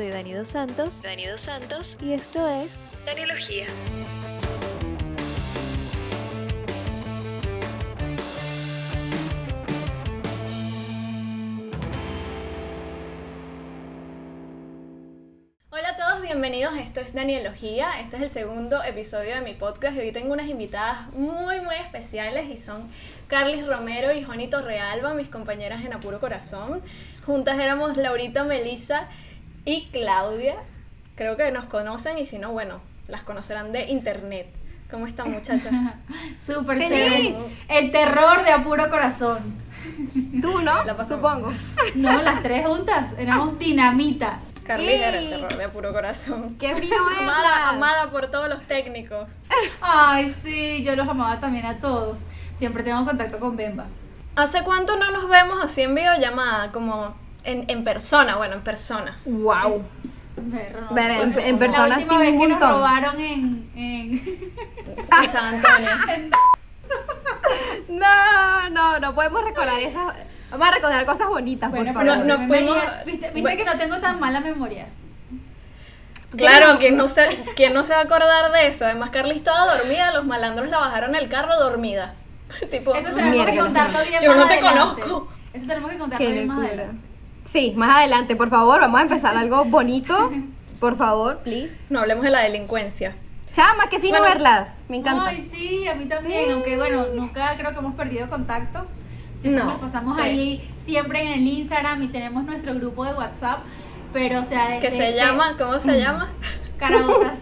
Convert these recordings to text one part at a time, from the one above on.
soy Dani Dos Santos. Dani Dos Santos. Y esto es Daniología. Hola a todos, bienvenidos. Esto es Danielogía. Este es el segundo episodio de mi podcast y hoy tengo unas invitadas muy, muy especiales y son Carlis Romero y Jonito Realba, mis compañeras en Apuro Corazón. Juntas éramos Laurita Melisa y Claudia. Creo que nos conocen y si no, bueno, las conocerán de internet. ¿Cómo están muchachas? Súper chévere. El terror de apuro corazón. Tú, ¿no? La. Supongo. No, las tres juntas. Éramos dinamita. Carlis era el terror de Apuro Corazón. ¡Qué frío! Amada, amada por todos los técnicos. Ay, sí, yo los amaba también a todos. Siempre tengo contacto con Bemba. ¿Hace cuánto no nos vemos así en videollamada? Como en, en persona, bueno, en persona. ¡Wow! No. Ver, en- persona última sí, vez un que nos robaron en, en San Antonio. No, no, no podemos recordar esas. Vamos a recordar cosas bonitas, Bueno, por pero favor. no me fuimos- Viste, viste Bueno. que no tengo tan mala memoria. Claro, ¿quién no, se, ¿quién no se va a acordar de eso? Además, Carly estaba dormida, los malandros la bajaron del carro dormida. tipo, Eso tenemos que contarlo bien Yo más no te adelante. conozco. Eso tenemos que contarlo bien más adelante. Sí, más adelante, por favor, vamos a empezar algo bonito. Por favor, please. no hablemos de la delincuencia. Chama, qué fino Bueno. verlas. Me encanta. Ay, sí, a mí también, aunque bueno, nunca creo que hemos perdido contacto. Siempre No, nos pasamos sí. ahí, siempre en el Instagram y tenemos nuestro grupo de WhatsApp, pero o sea, Que de- se de llama, ¿cómo se llama? Carabotas.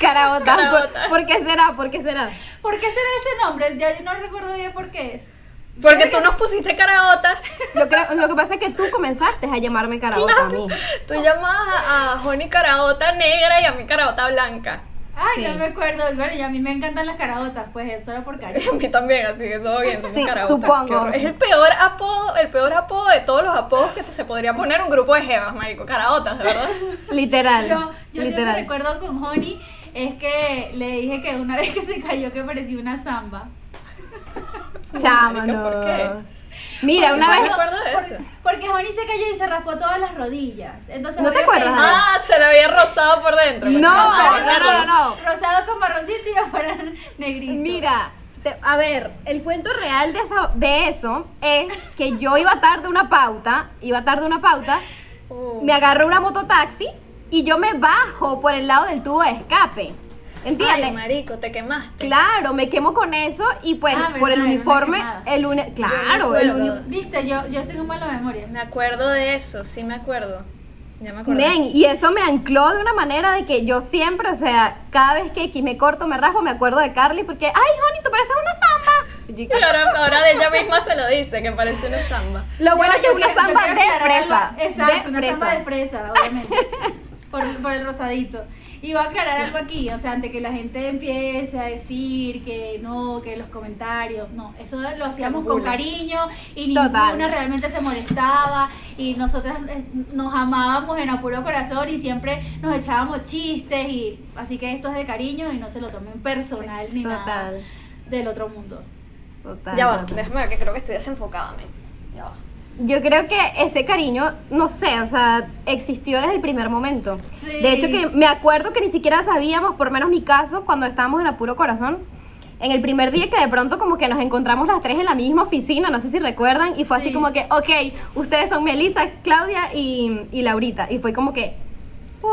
Carabotas. Carabotas. ¿Por, por qué será? ¿Por qué será? ¿Por qué será ese nombre? Ya yo no recuerdo bien por qué es. Porque tú nos pusiste caraotas. Lo que, lo que pasa es que tú comenzaste a llamarme carabota a mí. Tú llamabas a, a Joni caraota negra y a mí caraota blanca. Ay, Sí. no me acuerdo. Bueno, y a mí me encantan las carabotas, pues solo por A cariño. mí también, así que todo bien, somos Sí, caraotas. supongo. Es el peor apodo, el peor apodo de todos los apodos que se podría poner un grupo de jevas, marico, caraotas, de verdad. Literal. Yo, yo siempre literal. recuerdo con Honey es que le dije que una vez que se cayó que parecía una samba. Chama, Marica, ¿por no. qué? Mira, Porque una no vez. me acuerdo de Por- eso. Porque Honey se cayó y se raspó todas las rodillas. Entonces, ¿No te acuerdas? Ah, se le había rozado por dentro. No, Rosado, no, no, no, no. Rosado con marroncito y afuera negrito. Mira, te- a ver, el cuento real de eso, de eso es que yo iba tarde a una pauta, iba tarde a una pauta, Uh. me agarré una mototaxi y yo me bajo por el lado del tubo de escape. ¿Entiendes? Ay, marico, te quemaste. Claro, me quemo con eso y pues Ah, por el verdad, uniforme, el uni claro, el acuerdo. uni Viste, yo, yo tengo mala memoria. Me acuerdo de eso, sí me acuerdo. Ya me acordé. Men, y eso me ancló de una manera de que yo siempre, o sea, cada vez que aquí me corto, me raspo, me acuerdo de Carly porque, ay, Honey, tú pareces una samba. Y yo, Ahora, ahora de ella misma se lo dice, que parece una samba. Lo bueno es que una samba de fresa. Exacto, de una fresa. samba de fresa, obviamente. por, por el rosadito. Y voy a aclarar algo aquí, o sea, antes que la gente empiece a decir que no, que los comentarios, no, eso lo hacíamos con cariño y Total. ninguna realmente se molestaba y nosotras eh, nos amábamos en apuro corazón y siempre nos echábamos chistes y así que esto es de cariño y no se lo tomen personal ni nada del otro mundo. total. Ya va, déjame ver que creo que estoy desenfocada, men. Ya va. Yo creo que ese cariño, no sé, o sea, existió desde el primer momento. Sí. De hecho, que me acuerdo que ni siquiera sabíamos, por menos mi caso, cuando estábamos en Apuro Corazón, en el primer día que de pronto como que nos encontramos las tres en la misma oficina, no sé si recuerdan, y fue así Sí. como que, ok, ustedes son Melissa, Claudia y, y Laurita. Y fue como que, ¡guau!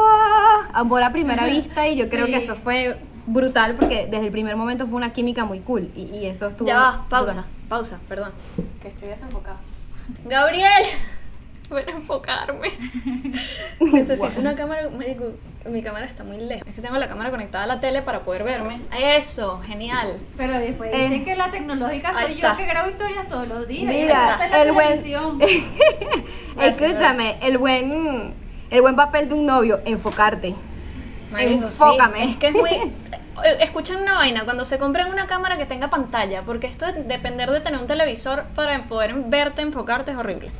amor a primera vista, y yo creo que eso fue brutal porque desde el primer momento fue una química muy cool, y, y eso estuvo... Ya va, pausa, pausa, perdón. Que estoy desenfocada. Gabriel, voy a enfocarme. Necesito una cámara, marico. Mi cámara está muy lejos. Es que tengo la cámara conectada a la tele para poder verme. Eso, genial. Pero después Eh, dicen que la tecnológica soy yo está. que grabo historias todos los días. y Mira, la el buen-. Escúchame, el buen, el buen papel de un novio, enfocarte. Marico, sí. Enfócame. Es que es muy. eh, Escuchen una vaina, cuando se compren una cámara que tenga pantalla, porque esto es depender de tener un televisor para poder verte, enfocarte es horrible.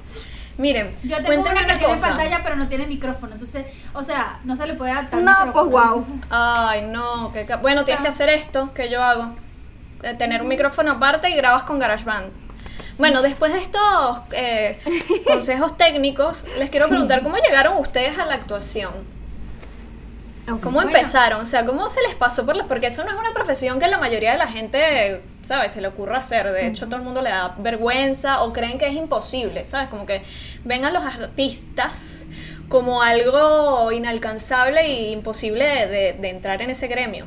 Miren, Yo tengo una que una tiene cosa. pantalla pero no tiene micrófono, entonces, o sea, no se le puede adaptar No, pues, entonces- Ay, no, que bueno, tienes que hacer esto que yo hago. eh, Tener un micrófono aparte y grabas con GarageBand. Bueno, después de estos eh, consejos técnicos, les quiero preguntar cómo llegaron ustedes a la actuación. ¿Cómo Bueno. empezaron? O sea, ¿cómo se les pasó por la...? Porque eso no es una profesión que la mayoría de la gente, ¿sabes? Se le ocurra hacer. De hecho, a todo el mundo le da vergüenza o creen que es imposible, ¿sabes? Como que ven a los artistas como algo inalcanzable e imposible de, de- de entrar en ese gremio.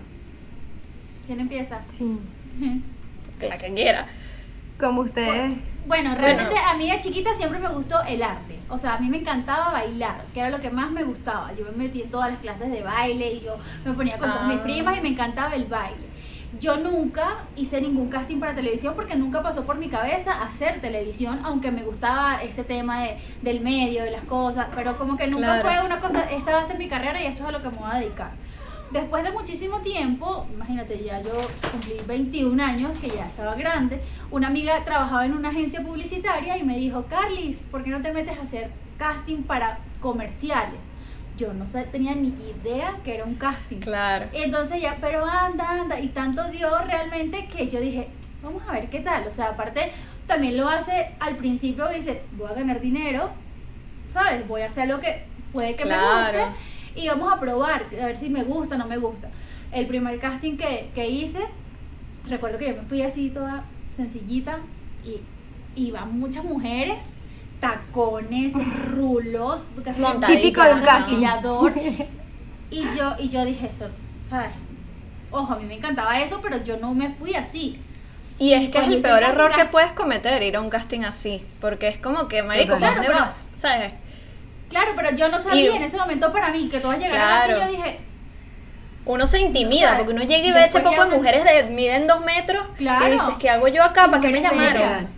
¿Quién empieza? Sí. La que quiera. Como ustedes. Bueno, realmente a mí de chiquita siempre me gustó el arte. O sea, a mí me encantaba bailar, que era lo que más me gustaba. Yo me metí en todas las clases de baile y yo me ponía con todas mis Ah. primas y me encantaba el baile. Yo nunca hice ningún casting para televisión porque nunca pasó por mi cabeza hacer televisión, aunque me gustaba ese tema de, del medio, de las cosas, pero como que nunca Claro. fue una cosa, esta va a ser mi carrera y esto es a lo que me voy a dedicar. Después de muchísimo tiempo, imagínate, ya yo cumplí 21 años, que ya estaba grande, una amiga trabajaba en una agencia publicitaria y me dijo, Carlis, ¿por qué no te metes a hacer casting para comerciales? Yo no tenía ni idea que era un casting. Claro. Entonces ya, pero anda, anda, y tanto dio realmente que yo dije, vamos a ver qué tal. O sea, aparte, también lo hace al principio, dice, voy a ganar dinero, ¿sabes? Voy a hacer lo que puede que Claro. me guste y vamos a probar, a ver si me gusta o no me gusta. El primer casting que, que hice, recuerdo que yo me fui así toda sencillita y iban muchas mujeres, tacones, rulos, casi Típico de un maquillador. Y yo, y yo dije esto, ¿sabes? Ojo, a mí me encantaba eso, pero yo no me fui así. Y es que es cuando el hice peor el error que puedes cometer, ir a un casting así. Porque es como que, marico. ¿dónde Claro, pero- vas? ¿Sabes? Claro, pero yo no sabía Y- en ese momento para mí que todas llegaran Claro. así. Yo dije, Uno se intimida, O sea, porque uno llega y ve ese poco de mujeres de miden dos metros Claro. y dices, ¿qué hago yo acá? ¿Para qué me llamaron? bellas,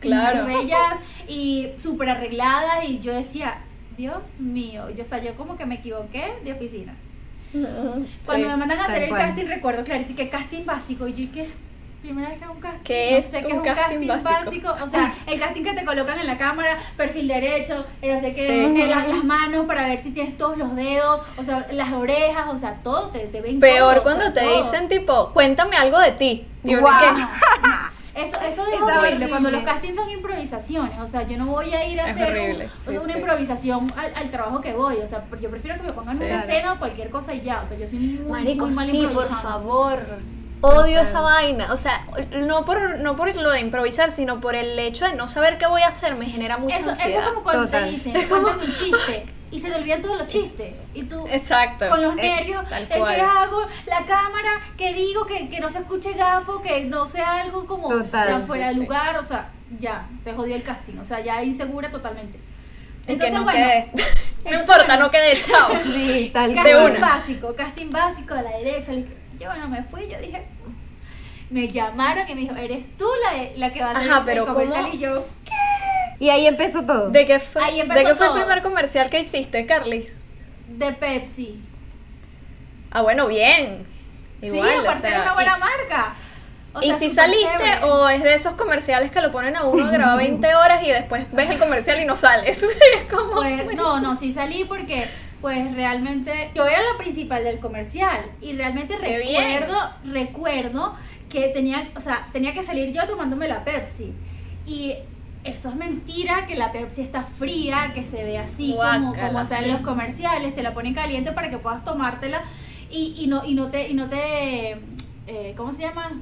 Claro. bellas y súper arregladas. Y yo decía, Dios mío. Yo, o sea, yo como que me equivoqué de oficina. Cuando Sí. me mandan a hacer el cual. casting, recuerdo clarito que casting básico. Y yo, ¿qué? Primera vez que hago un casting. ¿Qué no es sé qué un es un casting casting, básico? básico? O sea, el casting que te colocan en la cámara, perfil derecho, eh, no sé qué, Sí. eh, la- las manos para ver si tienes todos los dedos, o sea, las orejas, o sea, todo, te, te ven Peor todo, o cuando sea, te todo. dicen tipo, cuéntame algo de ti. Y uno Guau. que, Eso, eso es horrible. horrible. Cuando los castings son improvisaciones, o sea, yo no voy a ir a Es hacer horrible, o sea, sí, una sí. improvisación al, al trabajo que voy. O sea, yo prefiero que me pongan Sí. una escena o cualquier cosa y ya. O sea, yo soy muy, Marico, muy mal sí, por favor. Odio esa vaina. O sea, no por, no por lo de improvisar, sino por el hecho de no saber qué voy a hacer. Me genera mucha Eso, eso es ansiedad. como cuando Total. te dicen, cuéntame un chiste y se te olvidan todos los chistes. Y tú, Exacto. con los nervios, el que hago, la cámara, que digo, que, que no se escuche gafo, que no sea algo como Total. sea Sí, fuera de sí. lugar, o sea, ya, te jodió el casting, o sea, ya insegura totalmente. Que no bueno, quede. No entonces, importa, bueno. no quede chao. Sí, tal Casting De cual. una. básico, casting básico a la derecha. Yo bueno, me fui, yo dije, me llamaron y me dijo, eres tú la, de- la que va a hacer Ajá, el comercial ¿cómo? y yo, Y ahí empezó todo. ¿De qué fue, Ahí ¿de qué fue el primer comercial que hiciste, Carlis? de Pepsi. Ah, bueno, bien. Igual, sí, o aparte sea, era una buena marca. O ¿Y, sea, y si saliste chévere. o es de esos comerciales que lo ponen a uno a grabar 20 horas y después ves el comercial y no sales? es como... Pues, no, no, sí salí porque pues realmente yo era la principal del comercial y realmente Qué bien. recuerdo, recuerdo que tenía, o sea, tenía que salir yo tomándome la Pepsi y eso es mentira que la Pepsi está fría, que se ve así como, como salen sí. los comerciales, te la ponen caliente para que puedas tomártela y, y no y no te y no te eh, ¿cómo se llama?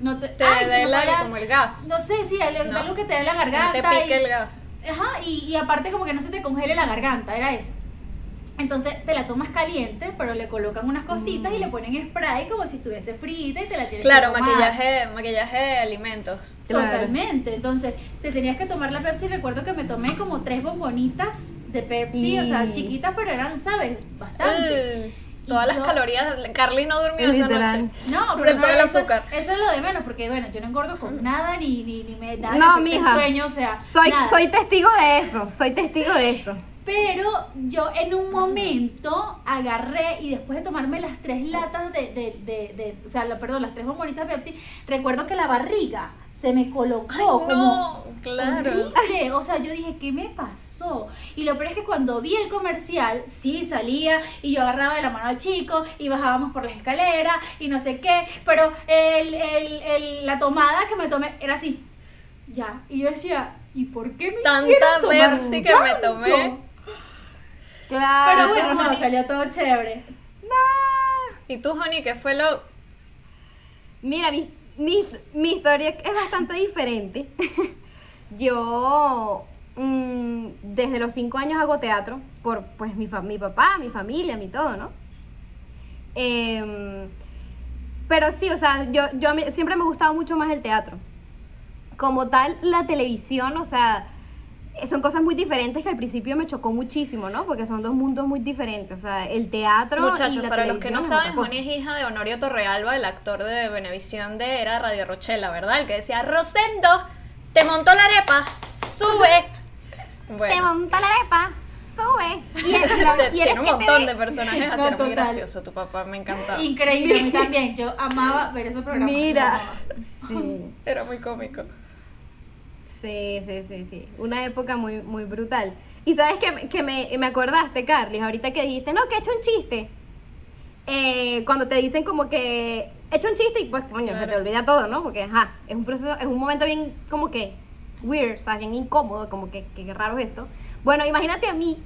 No te, Te dé como el gas. no sé, sí, algo, No. que te dé la Que no garganta te y- pique el gas. Ajá, y, y aparte como que no se te congele la garganta, era eso. Entonces te la tomas caliente, pero le colocan unas cositas y le ponen spray como si estuviese frita y te la tienes Claro, que tomar. maquillaje, maquillaje de alimentos. Claro. Totalmente. Entonces, te tenías que tomar la Pepsi. Recuerdo que me tomé como tres bombonitas de Pepsi, o sea, chiquitas, pero eran, ¿sabes? Bastante. Eh, todas las yo- calorías. Carly no durmió esa noche. No, Por pero el no, todo el eso, azúcar. eso es lo de menos, porque bueno, yo no engordo con nada, ni, ni, ni me da No, mija. sueño, o sea, Soy, nada. soy testigo de eso, soy testigo de eso. Pero yo en un momento agarré y después de tomarme las tres latas de, de, de, de- o sea, la- perdón, las tres bombonitas de Pepsi, recuerdo que la barriga se me colocó Ay, como no, claro. horrible. O sea, yo dije, ¿qué me pasó? Y lo peor es que cuando vi el comercial, sí salía y yo agarraba de la mano al chico y bajábamos por las escaleras y no sé qué, pero el, el, el- la tomada que me tomé era así. Ya. Y yo decía, ¿y por qué me Tanta hicieron tomar Pepsi que me tomé. Claro. Pero bueno, Honey. salió todo chévere. ¿Y tú, Honey, qué fue lo...? Mira, mi, mi, mi historia es bastante diferente. Yo mm, desde los cinco años hago teatro por pues mi, fa- mi papá, mi familia, mi todo, ¿no? Em, pero sí, o sea, yo, yo siempre me ha gustado mucho más el teatro. Como tal, la televisión, o sea, son cosas muy diferentes que al principio me chocó muchísimo, ¿no? Porque son dos mundos muy diferentes. O sea, el teatro. y Muchachos, la para los que no saben. Honey es hija de Honorio Torrealba, el actor de Venevisión de Era Radio Rochela, ¿verdad? El que decía, Rosendo, te montó la arepa, sube. Te Bueno, monta la arepa, sube. Y, te- y tiene un montón te- de personajes así, No, era muy total. gracioso tu papá, me encantaba. Increíble, a mí también. Yo amaba ver ese programa. Mira. Sí, Era muy cómico. Sí, sí, sí, sí. Una época muy, muy brutal. Y sabes que, me- que me, me acordaste, Carly, ahorita que dijiste, no, que he hecho un chiste. Eh, cuando te dicen como que he hecho un chiste y pues, coño, se Claro. te olvida todo, ¿no? Porque, ajá, es un proceso, es un momento bien como que weird, o sea, bien incómodo, como que, que raro es esto. Bueno, imagínate a mí,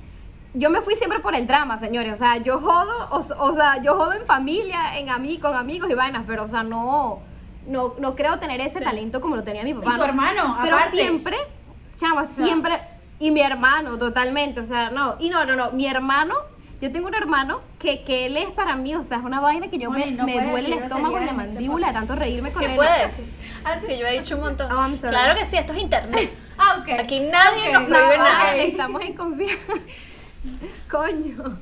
yo me fui siempre por el drama, señores, o sea, yo jodo, o, o sea, yo jodo en familia, en ami- con amigos y vainas, pero, o sea, no, no, no creo tener ese Sí. talento como lo tenía mi papá. Y tu ¿no? hermano, Pero aparte. siempre, chama, siempre, y mi hermano, totalmente, o sea, no, y no, no, no, mi hermano, yo tengo un hermano que, que él es para mí, o sea, es una vaina que yo me, no me puedes duele el estómago y la mandíbula de tanto reírme con Sí él. puede decir. ¿Ah, Sí, yo he dicho un montón. Oh, I'm sorry. claro que sí, esto es internet. Ah, ok. Aquí nadie Ok. nos No, prohíbe nada. vale, estamos en confianza. Coño.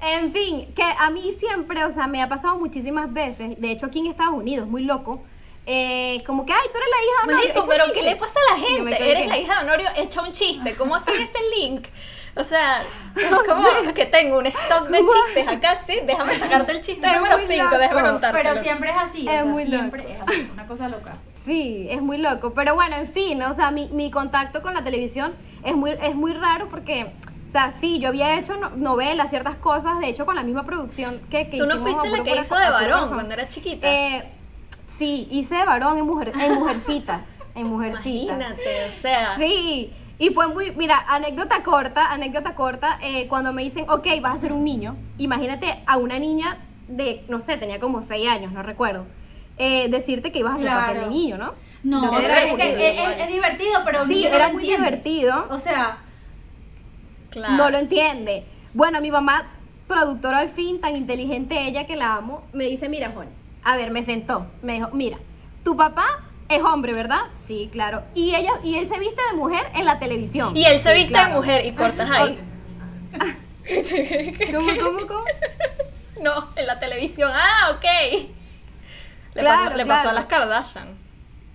En fin, que a mí siempre, o sea, me ha pasado muchísimas veces, de hecho aquí en Estados Unidos, muy loco, eh, como que, ay, tú eres la hija de Honorio, Marico, pero. ¿qué le pasa a la gente? Eres que- la hija de Honorio, echa un chiste. ¿Cómo hacen ese link? O sea, como que tengo un stock de chistes acá, sí. Déjame sacarte el chiste Es número muy 5, loco. déjame contarte. Pero siempre es así. o Es sea, muy siempre es así. Una cosa loca. Sí, es muy loco. Pero bueno, en fin, o sea, mi, mi contacto con la televisión es muy, es muy raro porque, o sea, sí, yo había hecho no- novelas, ciertas cosas, de hecho con la misma producción que, que ¿Tú no hicimos fuiste la que hizo de varón cuando era chiquita? Eh, sí, hice de varón en, mujer, en Mujercitas, en Mujercitas. Imagínate, o sea. Sí, y fue muy, mira, anécdota corta, anécdota corta, eh, cuando me dicen, ok, vas a ser un niño, imagínate a una niña de, no sé, tenía como 6 años, no recuerdo, eh, decirte que ibas a hacer Claro. papel de niño, ¿no? No, Entonces es, es- es- divertido, pero Sí, era muy divertido. O sea, Claro. No lo entiende. Bueno, mi mamá, productora al fin, tan inteligente ella que la amo, me dice, mira, Juan, a ver, me sentó, me dijo, mira, tu papá es hombre, ¿verdad? Sí, claro. Y ella, y él se viste de mujer en la televisión. Y él se Sí, viste claro. de mujer y cortas ahí. ¿Cómo, cómo, cómo? No, en la televisión. Ah, ok. Le, Claro, pasó, le pasó a las Kardashian.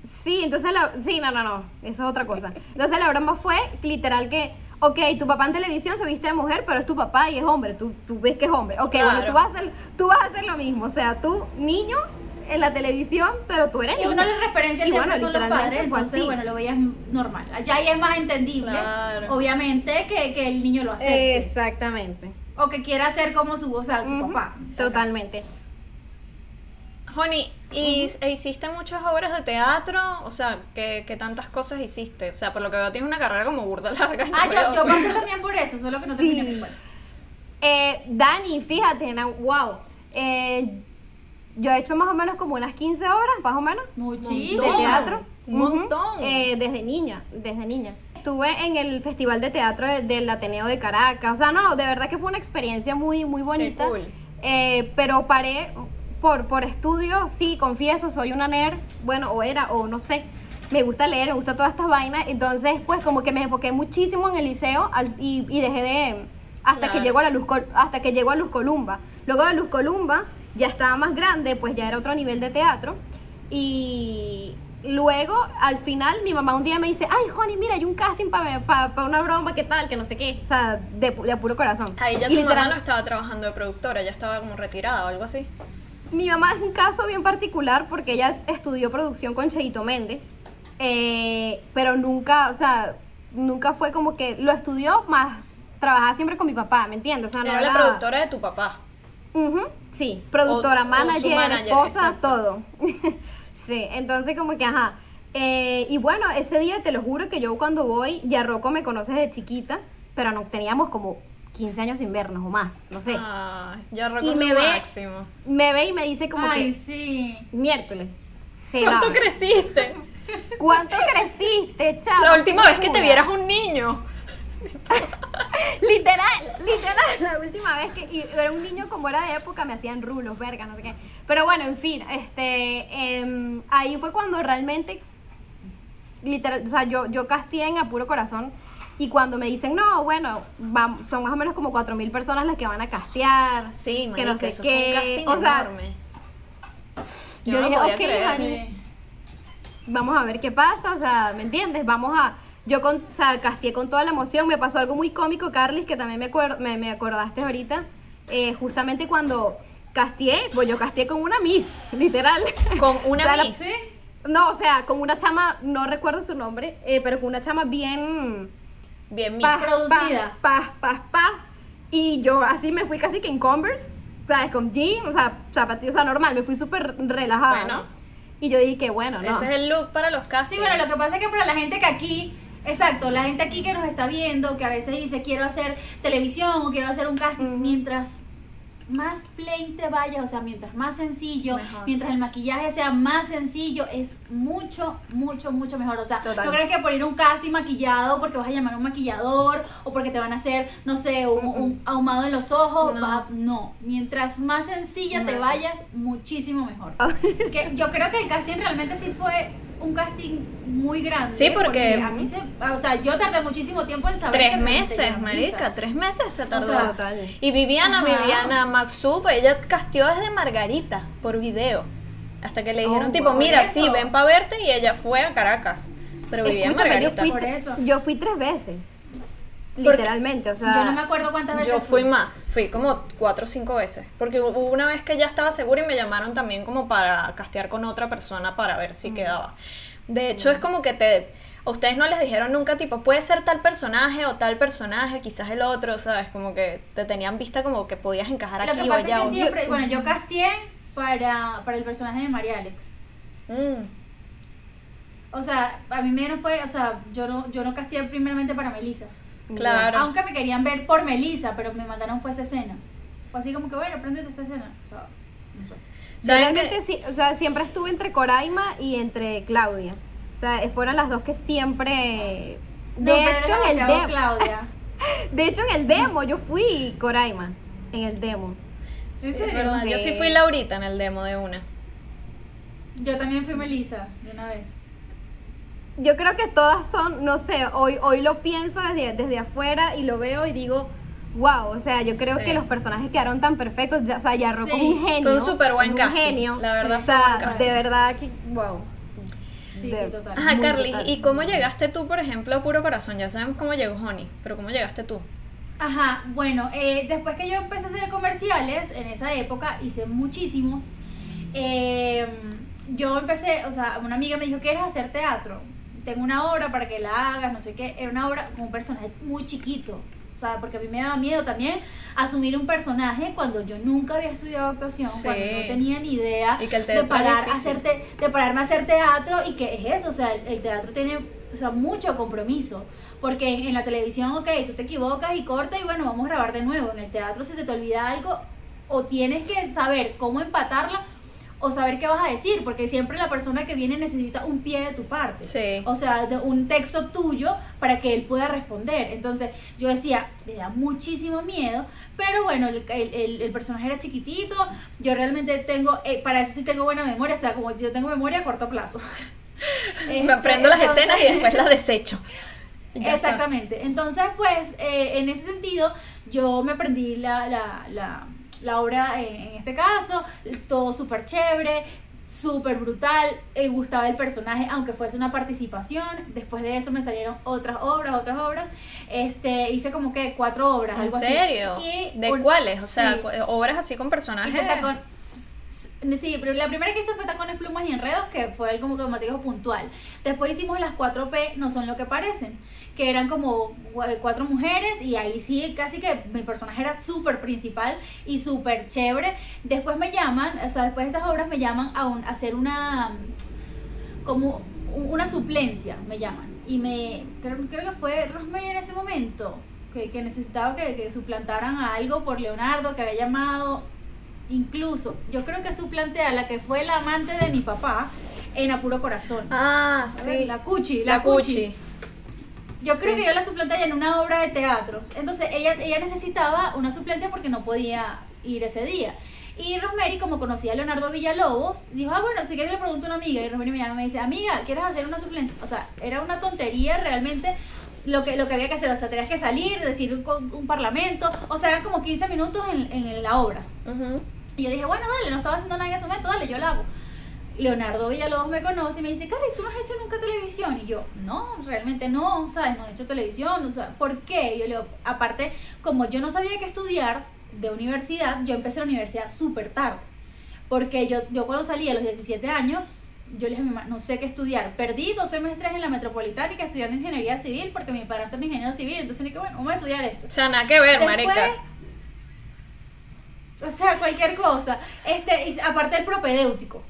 Sí, entonces la, sí, no, no, no, eso es otra cosa. Entonces la broma fue literal que, ok, tu papá en televisión se viste de mujer, pero es tu papá y es hombre, tú, tú ves que es hombre. Ok, bueno, tú vas, a hacer, tú vas a hacer lo mismo, o sea, tú, niño, en la televisión, pero tú eres y niño. uno le referencia Y siempre bueno, son los padres, entonces así. bueno, lo veías normal. Allá ya es más entendible, Claro. obviamente, que, que el niño lo acepte. Exactamente. O que quiera ser como su, o sea, su papá. Totalmente. Honey, ¿y e hiciste muchas obras de teatro? O sea, ¿qué, qué tantas cosas hiciste? O sea, por lo que veo tienes una carrera como burda larga. no Ah, yo, yo pasé también por eso, solo que no Sí. terminé mi cuenta. Eh, Dani, fíjate, wow. eh, yo he hecho más o menos como unas 15 horas, más o menos. Muchísimo. de teatro. Un montón. Eh, desde niña, desde niña. Estuve en el Festival de Teatro de- del Ateneo de Caracas. O sea, no, de verdad que fue una experiencia muy, muy bonita. cool. Eh, pero paré por, por estudio, sí, confieso, soy una nerd, bueno, o era, o no sé. Me gusta leer, me gusta todas estas vainas. Entonces, pues como que me enfoqué muchísimo en el liceo al- y, y dejé de... Hasta que Claro. llegó a la luz hasta que llegó a Luz Columba. Luego de Luz Columba ya estaba más grande, pues ya era otro nivel de teatro. Y luego, al final, mi mamá un día me dice, ay, Juani, mira, hay un casting para una broma, ¿qué tal? Que no sé qué. O sea, de, de puro corazón. Ahí ya Y tu mamá literal- no estaba trabajando de productora, ya estaba como retirada o algo así. Mi mamá es un caso bien particular porque ella estudió producción con Cheito Méndez, eh, pero nunca, o sea, nunca fue como que lo estudió más trabajaba siempre con mi papá, ¿me entiendes? O sea, no Era la productora de tu papá. Sí, productora, O- o su manager, manager, esposa, exacto. todo. sí, entonces como que, ajá, Eh, y bueno, ese día te lo juro que yo cuando voy, ya Rocco me conoce desde chiquita, pero no teníamos como 15 años sin vernos o más, no sé. Ah, ya y recuerdo me ve, máximo. me ve y me dice como Ay, que sí. miércoles. se ¿Cuánto va. creciste? ¿Cuánto creciste, chavo? La última vez que te vieras un niño. Literal, literal, la última vez que y era un niño como era de época me hacían rulos, verga, no sé qué. Pero bueno, en fin, este, em, ahí fue cuando realmente, literal, o sea, yo, yo casteé en a puro corazón y cuando me dicen, no, bueno, vam- son más o menos como 4.000 personas las que van a castear. Sí, que no sé eso fue un qué, casting o sea, enorme. yo Yo, no dije, podía ok, creer. Vamos a ver qué pasa, o sea, ¿me entiendes? Vamos a... Yo con, o sea, casteé con toda la emoción, me pasó algo muy cómico, Carlis, que también me, acuer- me, me acordaste ahorita, eh, justamente cuando casteé, pues yo casteé con una Miss, literal. Con una O sea, la- Miss. No, o sea, con una chama, no recuerdo su nombre, eh, pero con una chama bien... Bien Miss. pa, Producida. Pa, pa, pa, pa. Y yo así me fui casi que en Converse, ¿sabes? Con jean, o sea, zapatillas, o sea, normal, me fui súper relajada. Bueno. ¿no? Y yo dije, bueno, no. Ese es el look para los Sí, castings. bueno, lo que pasa es que para la gente que aquí, exacto, la gente aquí que nos está viendo, que a veces dice quiero hacer televisión o quiero hacer un casting, Ujú. mientras más plain te vayas, o sea, mientras más sencillo, Mejor. mientras el maquillaje sea más sencillo, es mucho, mucho, mucho mejor. O sea, Total. no crees que por ir a un casting maquillado, porque vas a llamar a un maquillador, o porque te van a hacer, no sé, un, un ahumado en los ojos, No. no. Mientras más sencilla te vayas, muchísimo mejor. Que yo creo que el casting realmente sí fue un casting muy grande. Sí, porque- a mí se, o sea, yo tardé muchísimo tiempo en saber. Tres meses, marica, tres meses se tardó. sea, y Viviana, Ajá. Viviana Maxub, ella casteó desde Margarita por video. Hasta que le dijeron, Oh, tipo, mira, eso. sí, ven para verte. Y ella fue a Caracas. Pero vivía en Escúchame, yo Margarita. fui, Por eso. yo fui tres veces. Porque- Literalmente, o sea. Yo no me acuerdo cuántas veces Yo fui más, fui como cuatro o cinco veces. Porque hubo una vez que ya estaba segura y me llamaron también como para castear con otra persona para ver si quedaba. De hecho, es como que te. A ustedes no les dijeron nunca, tipo, puede ser tal personaje o tal personaje, quizás el otro, ¿sabes? Como que te tenían vista como que podías encajar Lo aquí que o pasa allá. es o- que siempre, bueno, yo casteé para, para el personaje de María Alex. Mm, O sea, a mí me dieron fue, o sea, yo no, yo no casteé primeramente para Melissa. Claro. Aunque me querían ver por Melissa, pero me mandaron fue esa escena. Fue así como que, bueno, préndete esta escena. O sea, no sé. Yo ¿Saben realmente que- sí, o sea, siempre estuve entre Coraima y entre Claudia. O sea, fueron las dos que siempre. No, De hecho, en el demo. Claudia. De hecho, en el demo yo fui Coraima. En el demo. Sí, ¿En es serio? verdad. Yo sí Sí. fui Laurita en el demo de una. Yo también fui Melissa, de una vez. Yo creo que todas son, no sé, hoy, hoy lo pienso desde, desde afuera y lo veo y digo, wow, o sea, yo creo Sí. que los personajes quedaron tan perfectos, ya, o sea, ya Rocco es Sí, un genio. fue un súper buen es un casting, genio. la verdad o fue un sea, buen casting. de verdad que, wow. Sí, De- sí, total. Ajá, Carly. ¿y cómo llegaste tú, por ejemplo, a Puro Corazón? Ya sabemos cómo llegó Honey, pero ¿cómo llegaste tú? Ajá, bueno, eh, después que yo empecé a hacer comerciales, en esa época hice muchísimos. eh, yo empecé, o sea, una amiga me dijo, ¿quieres hacer teatro? Tengo una obra para que la hagas, no sé qué. Era una obra con un personaje muy chiquito. O sea, porque a mí me daba miedo también asumir un personaje cuando yo nunca había estudiado actuación, Sí. cuando no tenía ni idea de parar a difícil. hacer te- de pararme a hacer teatro y que es eso, o sea, el, el teatro tiene o sea, mucho compromiso, porque en, en la televisión, ok, tú te equivocas y corta y bueno, vamos a grabar de nuevo, en el teatro si se te olvida algo, o tienes que saber cómo empatarla o saber qué vas a decir, porque siempre la persona que viene necesita un pie de tu parte. Sí. O sea, de un texto tuyo para que él pueda responder. Entonces, yo decía, me da muchísimo miedo, pero bueno, el, el- personaje era chiquitito, yo realmente tengo, eh, para eso sí tengo buena memoria, o sea, como yo tengo memoria a corto plazo. Me Este, aprendo las entonces- escenas y después las desecho. Está. Exactamente. Entonces, pues, eh, en ese sentido, yo me aprendí la, la, la, la obra eh, en este caso, todo súper chévere, súper brutal, eh, gustaba el personaje, aunque fuese una participación. Después de eso me salieron otras obras, otras obras. Este, hice como que cuatro obras, ¿En algo serio? así. Y ¿De un- cuáles? O sea, sí. obras así con personajes. Hice tacón. Sí, pero la primera que hice fue tacones, plumas y enredos, que fue algo como que temático puntual. Después hicimos las 4P, no son lo que parecen, que eran como gua- cuatro mujeres y ahí sí, casi que mi personaje era súper principal y súper chévere. Después me llaman, o sea, después de estas obras me llaman a, un- a hacer una, como una suplencia, me llaman. Y me, creo, creo que fue Rosemary en ese momento, que, que necesitaba que, que suplantaran a algo por Leonardo, que había llamado. Incluso, yo creo que suplanté a la que fue la amante de mi papá en Apuro Corazón. Ah, sí. La Cuchi, La la, Cuchi. Cuchi. Yo creo que yo la suplanté en una obra de teatro. Entonces ella, ella necesitaba una suplencia porque no podía ir ese día. Y Rosemary, como conocía a Leonardo Villalobos, dijo, ah, bueno, si quieres le pregunto a una amiga. Y Rosemary me llama y me dice, amiga, ¿quieres hacer una suplencia? O sea, era una tontería realmente lo que, lo que había que hacer. O sea, tenías que salir, decir un, parlamento. O sea, eran como 15 minutos en, en la obra. Y yo dije, bueno, dale, no estaba haciendo nada en ese momento, dale, yo la hago. Leonardo Villalobos me conoce y me dice, Carly, ¿tú no has hecho nunca televisión? Y yo, no, realmente no, ¿sabes? No he hecho televisión, o sea, ¿por qué? Y yo le digo, aparte, como yo no sabía qué estudiar de universidad, yo empecé la universidad súper tarde. Porque yo, yo cuando salí a los 17 años, yo le dije a mi mamá, no sé qué estudiar. Perdí dos semestres en la metropolitánica estudiando ingeniería civil porque mi padrastro era ingeniero civil. Entonces dije, bueno, vamos a estudiar esto. O sea, nada que ver, Después, marica. O sea, cualquier cosa. Este, y aparte el propedéutico.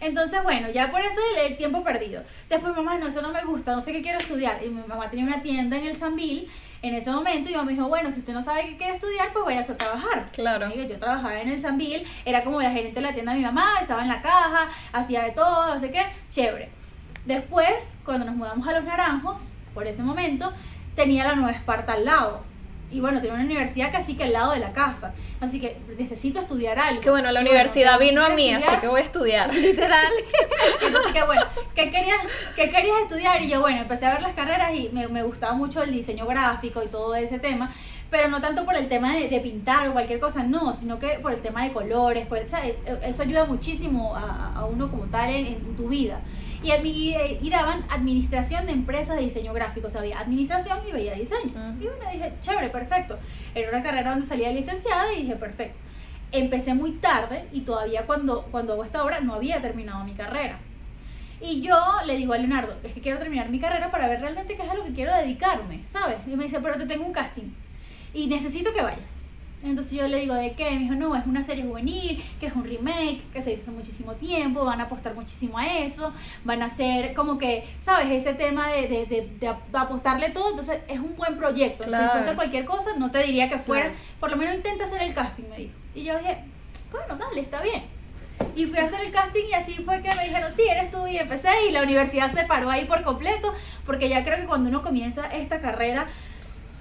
Entonces, bueno, ya por eso el, el tiempo perdido. Después, mamá, no, eso no me gusta, no sé qué quiero estudiar. Y mi mamá tenía una tienda en el Sambil en ese momento y mamá me dijo, bueno, si usted no sabe qué quiere estudiar, pues vayas a trabajar. Claro. Y yo trabajaba en el Sambil, era como la gerente de la tienda de mi mamá, estaba en la caja, hacía de todo, no sé qué, chévere. Después, cuando nos mudamos a Los Naranjos, por ese momento, tenía la Nueva Esparta al lado. Y bueno, tenía una universidad casi que al lado de la casa. Así que necesito estudiar algo. Que bueno, la Y universidad vino a ¿quieres mí, así que voy a estudiar. Literal. Entonces, que bueno, ¿qué querías, ¿qué querías estudiar? Y yo, bueno, empecé a ver las carreras y me, me gustaba mucho el diseño gráfico y todo ese tema, pero no tanto por el tema de, de pintar o cualquier cosa, no, sino que por el tema de colores, por el- ¿sabes? eso ayuda muchísimo a, a uno como tal en, en tu vida. Y, admi- y, eh, y daban administración de empresas de diseño gráfico, o sea, había administración y veía diseño. Ujú. Y bueno, dije, chévere, perfecto. Era una carrera donde salía licenciada y dije, perfecto. Empecé muy tarde y todavía cuando, cuando hago esta obra no había terminado mi carrera. Y yo le digo a Leonardo, es que quiero terminar mi carrera para ver realmente qué es a lo que quiero dedicarme, ¿sabes? Y me dice, pero te tengo un casting y necesito que vayas. Entonces yo le digo, ¿de qué? Me dijo, no, es una serie juvenil, que es un remake, que se hizo hace muchísimo tiempo, van a apostar muchísimo a eso, van a hacer como que, ¿sabes? Ese tema de, de, de, de ap- de apostarle todo, entonces es un buen proyecto. Claro. Si fuese cualquier cosa, no te diría que fuera, Claro. por lo menos intenta hacer el casting, me dijo. Y yo dije, bueno, dale, está bien. Y fui a hacer el casting y así fue que me dijeron, sí, eres tú y empecé y la universidad se paró ahí por completo, porque ya creo que cuando uno comienza esta carrera,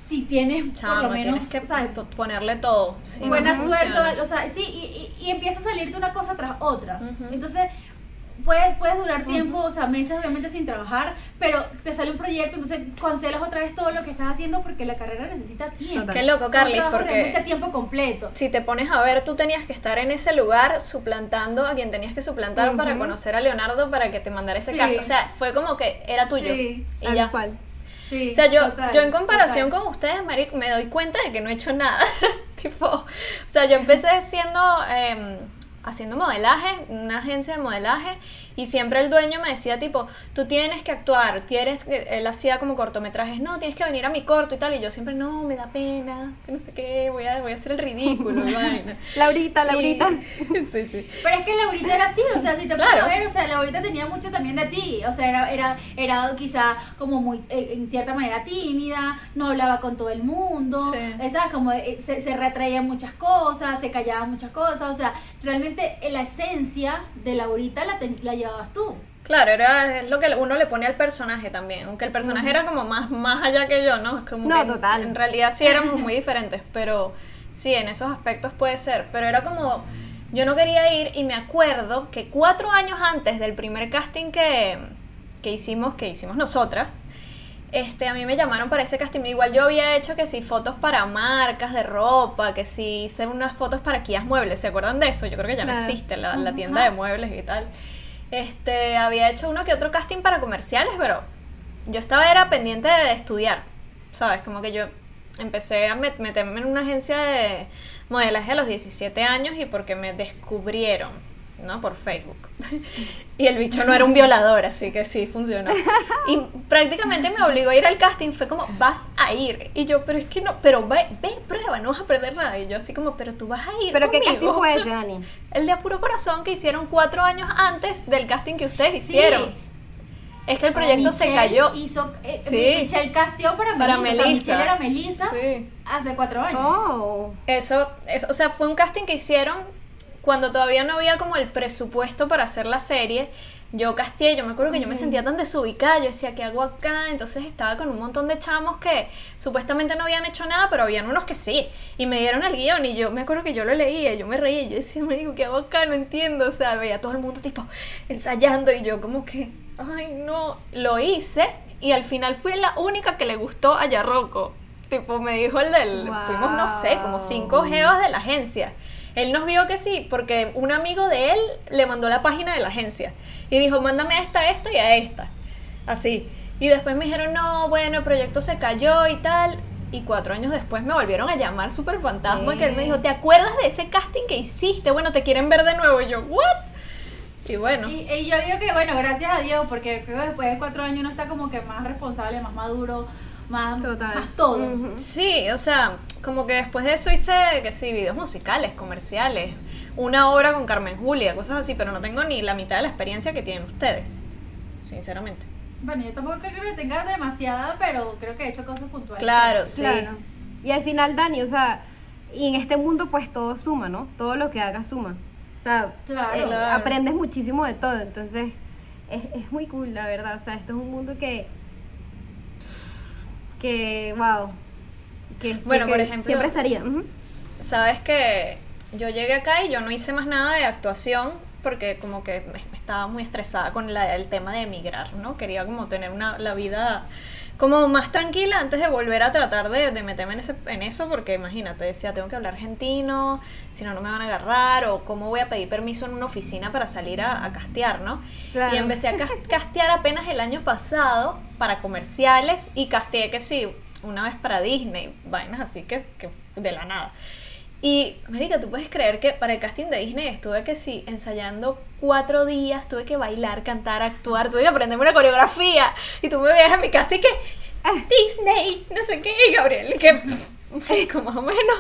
si tienes por Chama, lo menos, tienes que ¿sabes? po- ponerle todo. no, buena no suerte, o sea, sí, y, y, y empieza a salirte una cosa tras otra. Ujú. Entonces, puedes, puedes durar tiempo, o sea, meses obviamente sin trabajar, pero te sale un proyecto, entonces cancelas otra vez todo lo que estás haciendo porque la carrera necesita tiempo. Total. Qué loco, trabajos porque a tiempo completo. si te pones a ver, tú tenías que estar en ese lugar suplantando a quien tenías que suplantar para conocer a Leonardo para que te mandara ese Sí. cargo. O sea, fue como que era tuyo. Sí, y Tal ya. cual. Sí, O sea, yo, total, yo en comparación total. con ustedes, Maric, me doy cuenta de que no he hecho nada. tipo, o sea, yo empecé siendo, em, haciendo modelaje, una agencia de modelaje, y siempre el dueño me decía, tipo, tú tienes que actuar, tienes, que-". él hacía como cortometrajes, no, tienes que venir a mi corto y tal, y yo siempre, no, me da pena, que no sé qué, voy a, voy a hacer el ridículo, vaina. Laurita, Laurita. Y- sí, sí. Pero es que Laurita era así, o sea, si te Claro. puedo ver, o sea, Laurita tenía mucho también de ti, o sea, era, era, era quizá como muy, eh, en cierta manera tímida, no hablaba con todo el mundo, Sí. ¿sabes? Como eh, se, se retraía muchas cosas, se callaba muchas cosas, o sea, realmente eh, la esencia de Laurita la, ten- la llevabas tú. Claro, era, es lo que uno le pone al personaje también, aunque el personaje era como más, más allá que yo, ¿no? Es como No, que en- total. En realidad sí éramos muy diferentes, pero sí, en esos aspectos puede ser, pero era como, yo no quería ir y me acuerdo que cuatro años antes del primer casting que, que hicimos, que hicimos nosotras, este, a mí me llamaron para ese casting. Igual yo había hecho que sí fotos para marcas de ropa, que sí hice unas fotos para Kias Muebles. ¿Se acuerdan de eso? Yo creo que ya no existe la, la tienda de muebles y tal. Este, había hecho uno que otro casting para comerciales, pero yo estaba era pendiente de estudiar, ¿sabes? Como que yo empecé a met- meterme en una agencia de modelaje a los 17 años y porque me descubrieron, ¿no? Por Facebook. y el bicho no era un violador, así que sí, funcionó. Y prácticamente me obligó a ir al casting, fue como, vas a ir. Y yo, pero es que no, pero ve, ve, prueba, no vas a perder nada. Y yo así como, pero tú vas a ir. ¿Pero qué conmigo". casting fue ese, Dani? El de Apuro Corazón que hicieron cuatro años antes del casting que ustedes hicieron. Es que el proyecto se cayó. Hizo, eh, Sí. Michelle casteó para, Para Melissa. o sea, Melissa. Michelle era Melissa Sí. hace cuatro años. Oh. Eso, o sea, fue un casting que hicieron cuando todavía no había como el presupuesto para hacer la serie. Yo casteé, yo me acuerdo que yo me sentía tan desubicada, yo decía, ¿qué hago acá? Entonces estaba con un montón de chamos que supuestamente no habían hecho nada, pero habían unos que sí. Y me dieron el guion y yo me acuerdo que yo lo leía, yo me reía, yo decía, me digo, ¿qué hago acá? No entiendo, o sea, veía todo el mundo tipo ensayando y yo como que, ay no, lo hice y al final fui la única que le gustó a Yarroco. Tipo, me dijo el del, fuimos, no sé, como cinco jevas de la agencia. Él nos vio que sí, porque un amigo de él le mandó la página de la agencia y dijo, mándame a esta, a esta y a esta. Así. Y después me dijeron, no, bueno, el proyecto se cayó y tal. Y cuatro años después me volvieron a llamar Super Fantasma, que él me dijo, ¿te acuerdas de ese casting que hiciste? Bueno, te quieren ver de nuevo. Y yo, ¿what? Y bueno, Y, y yo digo que, bueno, gracias a Dios, porque creo que después de cuatro años uno está como que más responsable, más maduro, más, Total. más todo. Ujú. sí, o sea, como que después de eso hice, que sí, videos musicales, comerciales, una obra con Carmen Julia, cosas así, pero no tengo ni la mitad de la experiencia que tienen ustedes, sinceramente. Bueno, yo tampoco creo que tenga demasiada, pero creo que he hecho cosas puntuales. Claro, sí. Claro. Y al final, Dani, o sea, y en este mundo pues todo suma, ¿no? Todo lo que hagas suma. O sea, Claro. eh, Claro. aprendes muchísimo de todo, entonces es, es muy cool, la verdad. O sea, esto es un mundo que, que, wow. Que, Bueno, que- por ejemplo- Siempre estaría. Sabes que yo llegué acá y yo no hice más nada de actuación porque como que me, me estaba muy estresada con la- el tema de emigrar, ¿no? Quería como tener una, la vida como más tranquila antes de volver a tratar de, de meterme en, ese, en eso porque imagínate, decía, tengo que hablar argentino, si no, no me van a agarrar o cómo voy a pedir permiso en una oficina para salir a, a castear, ¿no? Claro. Y empecé a cas- castear apenas el año pasado para comerciales y casteé que sí, una vez para Disney, vainas así que, que de la nada. Y, Marica, tú puedes creer que para el casting de Disney estuve que sí, ensayando cuatro días, tuve que bailar, cantar, actuar, tuve que aprenderme una coreografía. Y tú me veías en mi casa y que, "Ah, Disney, no sé qué, y Gabriel, que, Marico, más o menos.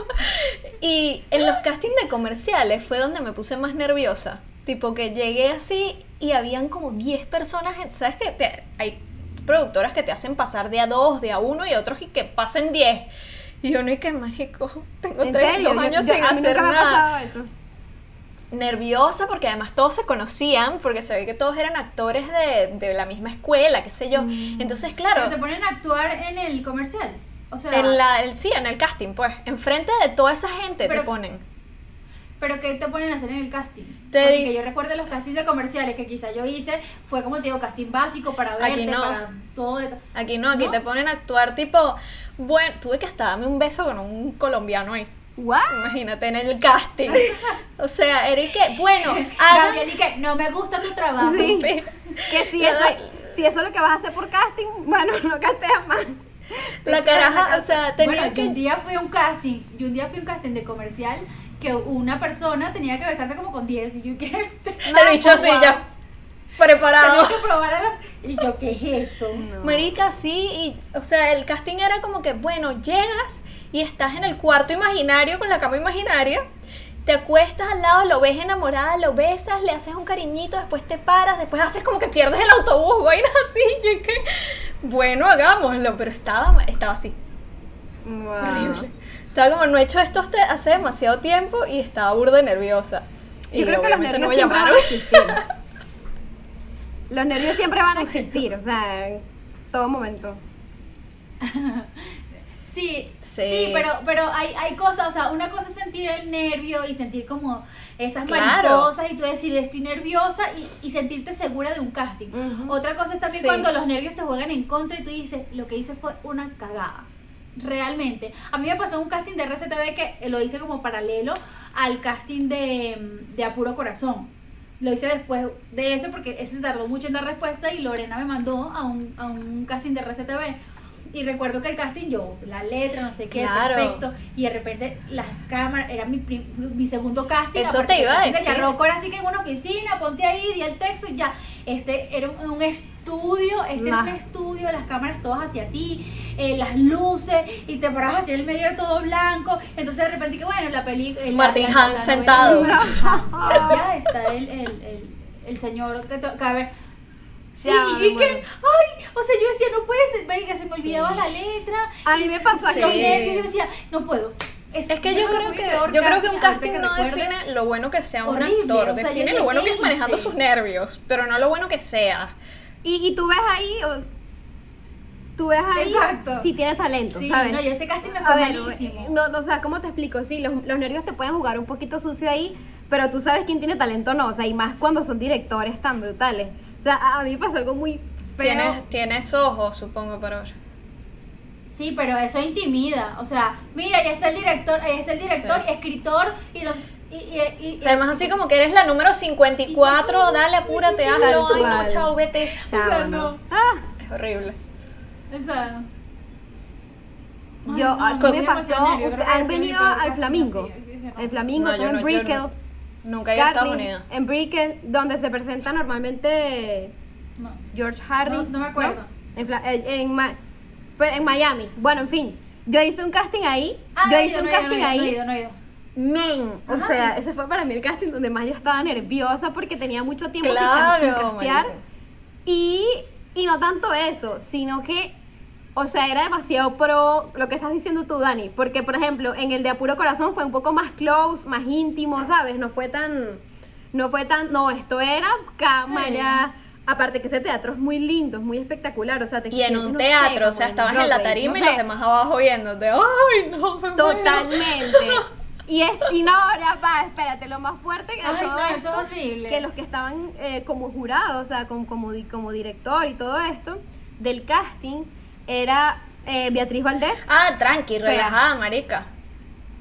Y en los castings de comerciales fue donde me puse más nerviosa. Tipo que llegué así y habían como 10 personas, ¿sabes qué? Hay productoras que te hacen pasar de a dos, de a uno y otros y que pasen 10. Y yo no es que marico, tengo ¿En tres, serio? dos Yo- años yo- sin a mí hacer nada eso. nerviosa porque además todos se conocían, porque se ve que todos eran actores de, de la misma escuela, qué sé yo. Entonces, claro, Pero te ponen a actuar en el comercial. O sea, en la, el, sí, en el casting, pues, enfrente de toda esa gente te ponen. Pero ¿qué te ponen a hacer en el casting? Te Porque dice- yo recuerdo los castings de comerciales que quizá yo hice, fue como te digo, casting básico para Aquí verte, no. para todo. de- Aquí no, aquí ¿No? te ponen a actuar tipo, bueno, tuve que hasta darme un beso con un colombiano ahí. ¿What? Imagínate en el casting. O sea, que, bueno, hagan Gabriel, y que no me gusta tu trabajo. Sí. Sí. Que si eso, doy- si eso es lo que vas a hacer por casting, bueno, no casteas más. la caraja, o sea, tenía Bueno, yo un que día fui a un casting, yo un día fui a un casting de comercial que una persona tenía que besarse como con 10 y yo que el bicho así ya preparado. Tenía que probar a la... Y yo, ¿qué es esto? Marica, sí, y, o sea, el casting era como que, bueno, llegas y estás en el cuarto imaginario con la cama imaginaria, te acuestas al lado, lo ves enamorada, lo besas, le haces un cariñito, después te paras, después haces como que pierdes el autobús, vainas así, yo y que, bueno, hagámoslo, pero estaba, estaba así, Wow. horrible. Estaba como, no he hecho esto hace, hace demasiado tiempo y estaba burda de nerviosa. Y Yo creo que los nervios no me siempre van llamaron. a existir. Los nervios siempre van a existir, o sea, en todo momento. Sí, Sí. sí, pero, pero hay, hay cosas, o sea, una cosa es sentir el nervio y sentir como esas Claro. mariposas y tú decir estoy nerviosa y, y sentirte segura de un casting. Otra cosa es también Sí. cuando los nervios te juegan en contra y tú dices, lo que hice fue una cagada. Realmente. A mí me pasó un casting de RCTV que lo hice como paralelo al casting de, de Apuro Corazón. Lo hice después de ese porque ese se tardó mucho en dar respuesta y Lorena me mandó a un, a un casting de RCTV. Y recuerdo que el casting, yo, la letra, no sé qué, Claro. perfecto. Y de repente las cámaras, era mi, mi segundo casting. Eso te iba a decir. Charroco era así que en una oficina, ponte ahí, di el texto y ya. Este era un, un estudio, este era un Nah. estudio, las cámaras todas hacia ti, eh, las luces, y te parabas hacia el medio todo blanco. Entonces de repente que bueno, la película. Martin Hans sentado. Ya está el, el, el, el señor que a ver. Sí, Ya, y que, ay, o sea, yo decía, no puede ser, marica, se me olvidaba la letra. A mí me pasó Sí. Los aquí. nervios, yo decía, no puedo. Es que yo creo que peor yo creo que un casting no recuerde. define lo bueno que sea un Horrible, actor, o sea, yo define lo bueno ¿qué que es manejando sus nervios, pero no lo bueno que sea. Y, y tú ves ahí, o- tú ves ahí Exacto. si tienes talento, Sí, ¿sabes? no, y ese casting me fue ver, malísimo. no, no, o sea, ¿cómo te explico? Sí, los, los nervios te pueden jugar un poquito sucio ahí, pero tú sabes quién tiene talento o no, o sea, y más cuando son directores tan brutales. O sea, a, a mí me pasó algo muy feo. Tienes, tienes ojos, supongo, para ver. Sí, pero eso intimida. O sea, mira, ahí está el director, ahí está el director, Sí. escritor y los. Y, y, y- y- Además, así como que eres la número 54, dale, apúrate, hazlo, ay no, chao, vete. Chao, O sea, no. no. Ah, Es horrible. O sea. Yo, no, a me mí me pasó, usted- han venido al Flamingo. así. Yo dije, no. El Flamingo, No, son no, Brickell. Nunca he ido a Estados Unidos. En Brickell, donde se presenta normalmente No. George Harris. No, no me acuerdo. En, Fla- en, pues, en Miami. Bueno, en fin. Yo hice un casting ahí. Ah, yo hice ido, un no he ido, casting no he ahí. ido, no he ido. Men, o Ajá, sea, sí. ese fue para mí el casting donde más yo estaba nerviosa porque tenía mucho tiempo Claro, sin castear. Y, y no tanto eso, sino que, o sea, era demasiado pro lo que estás diciendo tú, Dani. Porque, por ejemplo, en el de Apuro Corazón fue un poco más close, más íntimo, ¿sabes? No fue tan, no fue tan, no, esto era cámara. Aparte que ese teatro es muy lindo, es muy espectacular, o sea, te Y en un teatro, o sea, estabas en la tarima no y sé. los demás abajo viéndote. ¡Ay, no! Me muero! Totalmente. Y, es, y no, ya va, espérate, lo más fuerte que de Ay, todo no, esto, es horrible. que los que estaban eh, como jurados, o sea, como, como director y todo esto, del casting, era eh, Beatriz Valdés, Ah, tranqui, relajada, marica.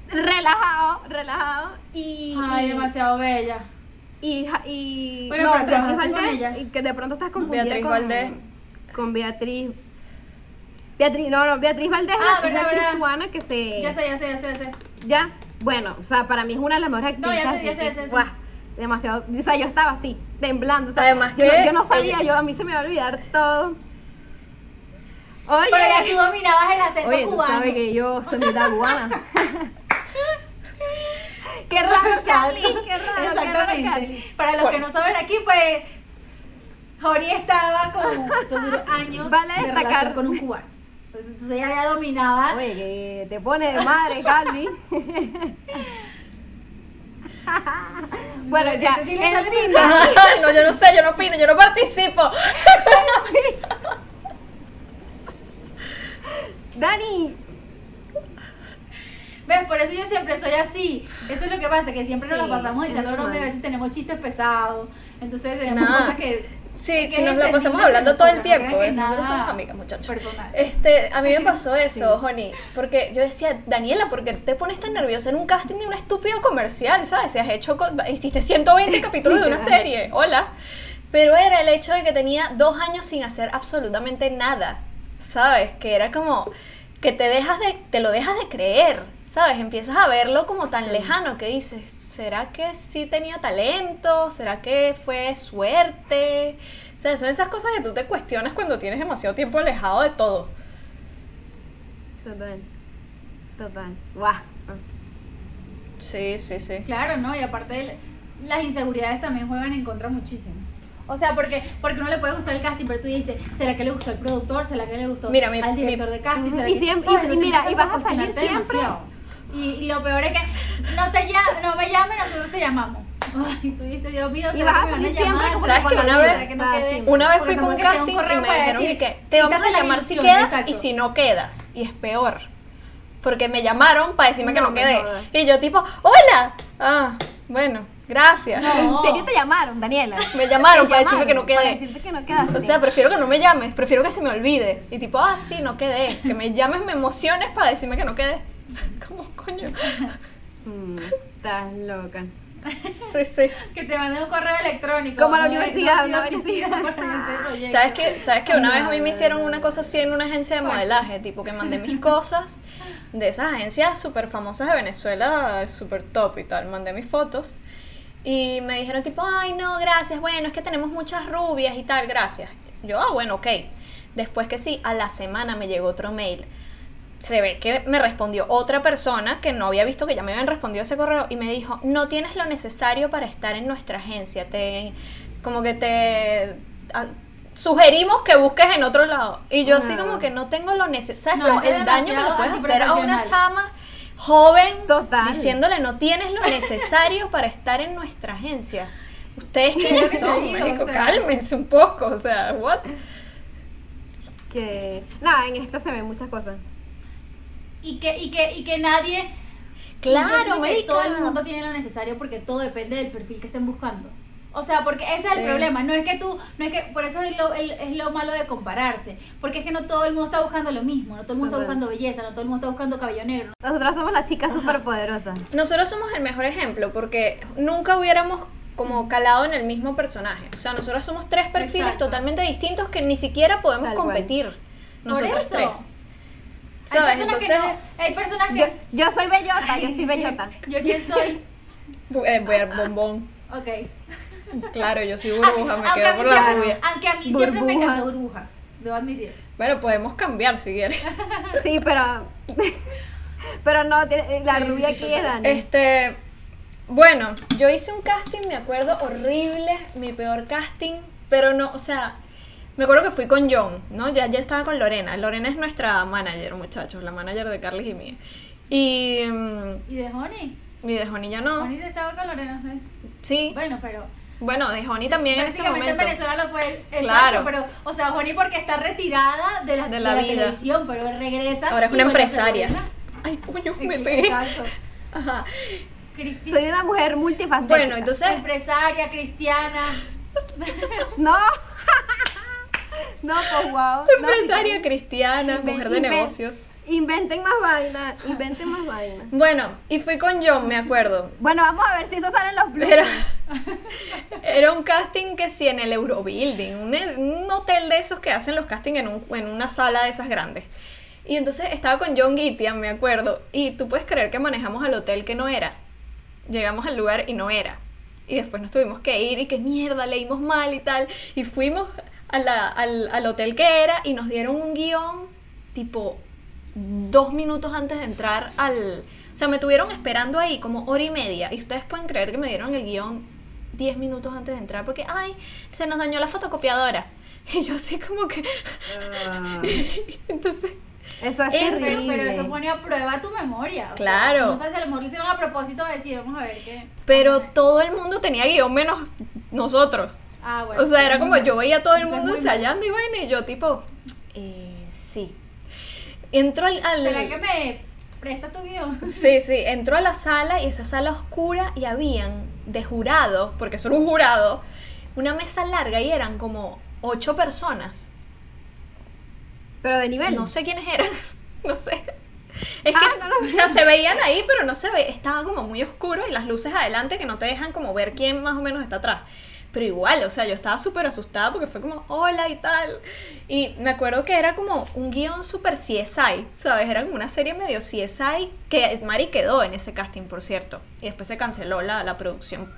relajado, relajado, y... Ay, y- demasiado bella. Y, y Bueno, no, pero Beatriz trabajaste con Valdés, ella. y que de pronto estás confundida Beatriz con, Valdés. con Beatriz... Beatriz, no, no, Beatriz Valdés Ah, es la- actriz cubana que se... Ya sé, ya sé, ya sé, ya sé. Ya, bueno, o sea, para mí es una de las mejores No, ya actrices. sé, ya sé, que, ya sé, ya sé. guau, demasiado, o sea, yo estaba así, temblando, o sea, Además yo, que yo no sabía, ella- yo a mí se me va a olvidar todo. Oye, Pero ya tú dominabas el acento oye, tú cubano. sabes que yo soy mitad cubana. qué raro, Cali, qué raro, qué raro, Cali. Exactamente. Para los que no saben aquí, pues Jori estaba como se duró años Vale de destacar. relación con un cubano. Pues, Entonces ella ya dominaba. Oye, que te pone de madre, Cali. bueno, ya, sí le en fin, no, yo no sé, yo no opino, yo no participo. Dani, ¿Ves? Por eso yo siempre soy así. Eso es lo que pasa, que siempre nos Sí, la pasamos echando broma y a veces tenemos chistes pesados. Entonces tenemos Nada. cosas que. Sí, si nos la pasamos hablando todo el tiempo, ¿eh? nosotros somos amigas, muchachos. Personal. Este, a mí me pasó eso, Joni, porque yo decía, Daniela, ¿por qué te pones tan nerviosa en un casting de un estúpido comercial, sabes? Si has hecho, hiciste 120 capítulos de una serie, hola. Pero era el hecho de que tenía dos años sin hacer absolutamente nada, ¿sabes? Que era como que te dejas de, te lo dejas de creer, ¿sabes? Empiezas a verlo como tan lejano que dices, ¿será que sí tenía talento? ¿Será que fue suerte? O sea, son esas cosas que tú te cuestionas cuando tienes demasiado tiempo alejado de todo. Total. Total. Guau. Sí, sí, sí. Claro, ¿no? Y aparte las inseguridades también juegan en contra muchísimo. O sea, porque, porque no le puede gustar el casting, pero tú dices, ¿será que le gustó el productor? ¿Será que le gustó Mira, mi- al director mi- de casting? Ujú. ¿Será Y que- siempre- ¿sabes? y- y Entonces mira, y vas a salir siempre- demasiado. Y, y lo peor es que no te llama, no me llamen, nosotros te llamamos. Ay, tú dices, Dios mío, Y ¿será vas a salir siempre como ¿Sabes que una vez-. Una vez fui con un casting y correo me para dijeron decir, y que te vamos a llamar si quedas exacto. y si no quedas. Y es peor. Porque me llamaron para decirme que No quedé. jodas. Y yo tipo, hola. Ah, bueno, gracias. No. ¿En serio te llamaron, Daniela? Me llamaron para decirme que no Para quedé. decirte que no quedaste. O sea, prefiero que no me llames, prefiero que se me olvide. Y tipo, ah, sí, no quedé. Que me llames, me emociones para decirme que no quedé. ¿Cómo coño? Mm, estás loca. Sí, sí. Que te manden un correo electrónico. Como a la universidad, no ¿no? ¿Sabes que, ¿Sabes que una vez a mí me hicieron una cosa así en una agencia de modelaje? Tipo que mandé mis cosas de esas agencias súper famosas de Venezuela, súper top y tal. Mandé mis fotos y me dijeron tipo, ay no, gracias, bueno, es que tenemos muchas rubias y tal, gracias. Yo, ah, bueno, ok. Después que sí, a la semana me llegó otro mail. Se ve que me respondió otra persona que no había visto que ya me habían respondido ese correo y me dijo, no tienes lo necesario para estar en nuestra agencia. Te, como que te... a- sugerimos que busques en otro lado. Y yo así Ah. como que no tengo lo necesario. ¿Sabes No, el daño que le puedes hacer a una chama joven Total. diciéndole no tienes lo necesario para estar en nuestra agencia? ¿Ustedes quiénes son? digo, marico? o sea. Cálmense un poco, o sea, what? Que. Nada, en esto se ven muchas cosas. Y que, y que, y que nadie. Claro, que todo el mundo tiene lo necesario porque todo depende del perfil que estén buscando. O sea, porque ese es Sí. el problema. No es que tú, no es que, por eso es lo, el- es lo malo de compararse. Porque es que no todo el mundo está buscando lo mismo. No todo el mundo está buscando belleza, no todo el mundo está buscando cabello negro. Nosotras somos las chicas súper poderosas. Nosotros somos el mejor ejemplo porque nunca hubiéramos como calado en el mismo personaje. O sea, nosotros somos tres perfiles Exacto. totalmente distintos que ni siquiera podemos Tal competir. Nosotros tres. Hay ¿Sabes? personas Entonces, que no- hay personas que. Yo, yo soy bellota, yo soy bellota. ¿Yo quién soy? eh, ver, bombón. Ok. Claro, yo soy burbuja, me aunque, quedo por la rubia. aunque a mí siempre me Burbuja. encantó burbuja. Debo admitir. Bueno, podemos cambiar si quieres. Sí, pero. Pero no, tiene- la Sí, sí, rubia sí, aquí es Dani. Este, bueno, yo hice un casting, me acuerdo, horrible, mi peor casting, pero no, o sea, me acuerdo que fui con John, ¿no? Ya, ya estaba con Lorena. Lorena es nuestra manager, muchachos, la manager de Carly y mía. Y, ¿Y de Honey? y de Honey ya no. Honey estaba con Lorena. ¿eh? Sí, Bueno, pero. Bueno, de Honey también en ese en momento. Venezuela lo fue. Exacto, Claro. pero, o sea, Honey porque está retirada de la, De de la vida. televisión, pero regresa. Ahora es una empresaria. Ay, coño, me pegué. Exacto. Ajá. Cristina. Soy una mujer multifacética. Bueno, entonces, Empresaria, cristiana. No. no, pues wow. Empresaria cristiana, mujer de negocios. Inventen más vaina, inventen más vaina. Bueno, y fui con John, me acuerdo. Bueno, vamos a ver si eso sale en los Era, bloopers. era un casting que sí en el Eurobuilding, un, un hotel de esos que hacen los castings en, un- en una sala de esas grandes. Y entonces estaba con John Gittian, me acuerdo, y tú puedes creer que manejamos al hotel que no era. Llegamos al lugar y no era. Y después nos tuvimos que ir y que mierda, leímos mal y tal. Y fuimos a la- al, al hotel que era y nos dieron un guion tipo dos minutos antes de entrar al... O sea, me tuvieron esperando ahí como hora y media. Y ustedes pueden creer que me dieron el guion 10 minutos antes de entrar porque, ay, se nos dañó la fotocopiadora. Y yo así como que... Entonces... Eso es Eh, terrible. pero eso pone a prueba tu memoria. o sea, Claro. no sabes a lo mejor hicieron a propósito de decir, vamos a ver qué. Pero todo el mundo tenía guion menos nosotros. Ah, bueno. O sea, era como yo veía a todo el mundo ensayando y vaina y yo tipo, eh, sí. Entró al... al- ¿Será que me presta tu guion? Sí, sí, entró a la sala y esa sala oscura y habían de jurados, porque son un jurado, una mesa larga y eran como ocho personas. Pero de nivel. No sé quiénes eran, no sé. Es Ah, que, no lo o sea, se veían ahí, pero no se ve, estaba como muy oscuro y las luces adelante que no te dejan como ver quién más o menos está atrás. Pero igual, o sea, yo estaba súper asustada porque fue como, hola y tal. Y me acuerdo que era como un guion súper CSI, ¿sabes? Era como una serie medio CSI que Mari quedó en ese casting, por cierto. Y después se canceló la, la producción.